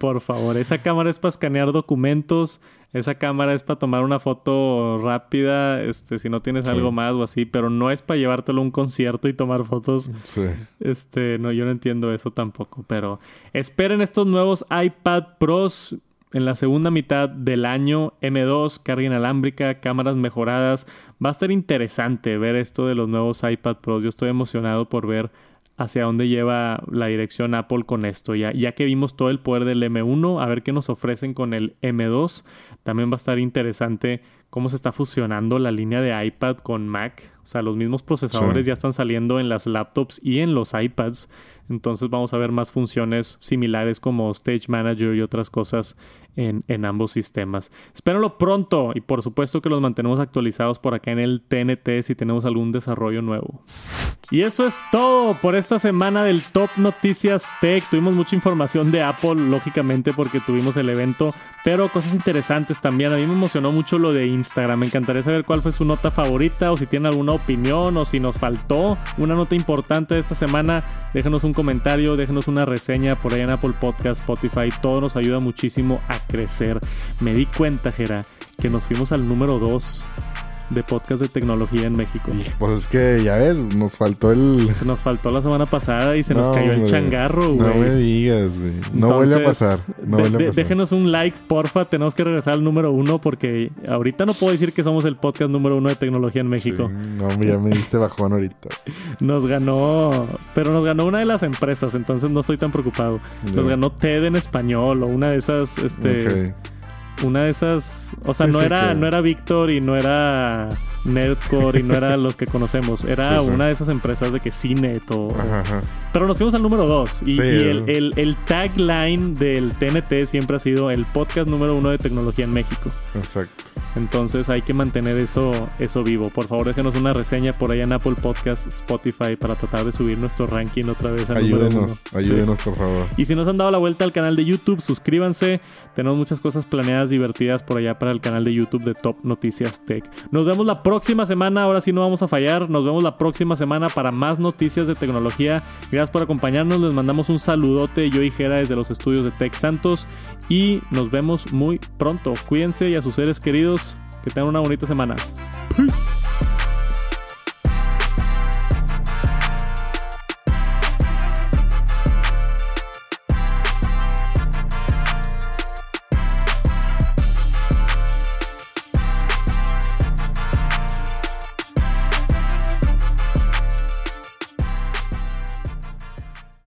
Por favor. Esa cámara es para escanear documentos. Esa cámara es para tomar una foto rápida, este, si no tienes algo más o así, pero no es para llevártelo a un concierto y tomar fotos. Sí. Este, no, yo no entiendo eso tampoco, pero esperen estos nuevos iPad Pros en la segunda mitad del año, M2, carga inalámbrica, cámaras mejoradas. Va a estar interesante ver esto de los nuevos iPad Pros. Yo estoy emocionado por ver hacia dónde lleva la dirección Apple con esto. Ya, ya que vimos todo el poder del M1, a ver qué nos ofrecen con el M2. También va a estar interesante cómo se está fusionando la línea de iPad con Mac. O sea, los mismos procesadores ya están saliendo en las laptops y en los iPads. Entonces vamos a ver más funciones similares como Stage Manager y otras cosas en, en ambos sistemas. Espérenlo pronto y por supuesto que los mantenemos actualizados por acá en el TNT si tenemos algún desarrollo nuevo. Y eso es todo por esta semana del Top Noticias Tech. Tuvimos mucha información de Apple, lógicamente, porque tuvimos el evento, pero cosas interesantes también. A mí me emocionó mucho lo de Instagram. Me encantaría saber cuál fue su nota favorita o si tiene alguna opinión o si nos faltó una nota importante de esta semana. Déjenos un comentario, déjenos una reseña por ahí en Apple Podcast, Spotify. Todo nos ayuda muchísimo a crecer. Me di cuenta, Jera, que nos fuimos al número 2 de podcast de tecnología en México. Pues es que ya ves, nos faltó el. Se nos faltó la semana pasada y se nos cayó el changarro, güey. No me digas, güey. No vuelve a pasar. No a pasar. Déjenos un like, porfa. Tenemos que regresar al número uno porque ahorita no puedo decir que somos el podcast número uno de tecnología en México. no, ya me diste bajón ahorita. nos ganó, pero nos ganó una de las empresas, entonces no estoy tan preocupado. Nos ganó TED en español o una de esas, este una de esas, o sea, no era no era Víctor y no era Nerdcore y no era los que conocemos, era una de esas empresas de que Cinet o, pero nos fuimos al número dos y, el, el, tagline del TNT siempre ha sido el podcast número uno de tecnología en México. Exacto. Entonces hay que mantener eso, eso vivo. Por favor, déjenos una reseña por ahí en Apple Podcast, Spotify para tratar de subir nuestro ranking otra vez al Ayúdenos, ayúdenos por favor. Y si nos han dado la vuelta al canal de YouTube, suscríbanse. Tenemos muchas cosas planeadas divertidas por allá para el canal de YouTube de Top Noticias Tech. Nos vemos la próxima semana, ahora sí no vamos a fallar. Nos vemos la próxima semana para más noticias de tecnología. Gracias por acompañarnos, les mandamos un saludote yo y Jera desde los estudios de Tech Santos y nos vemos muy pronto. Cuídense y a sus seres queridos que tengan una bonita semana.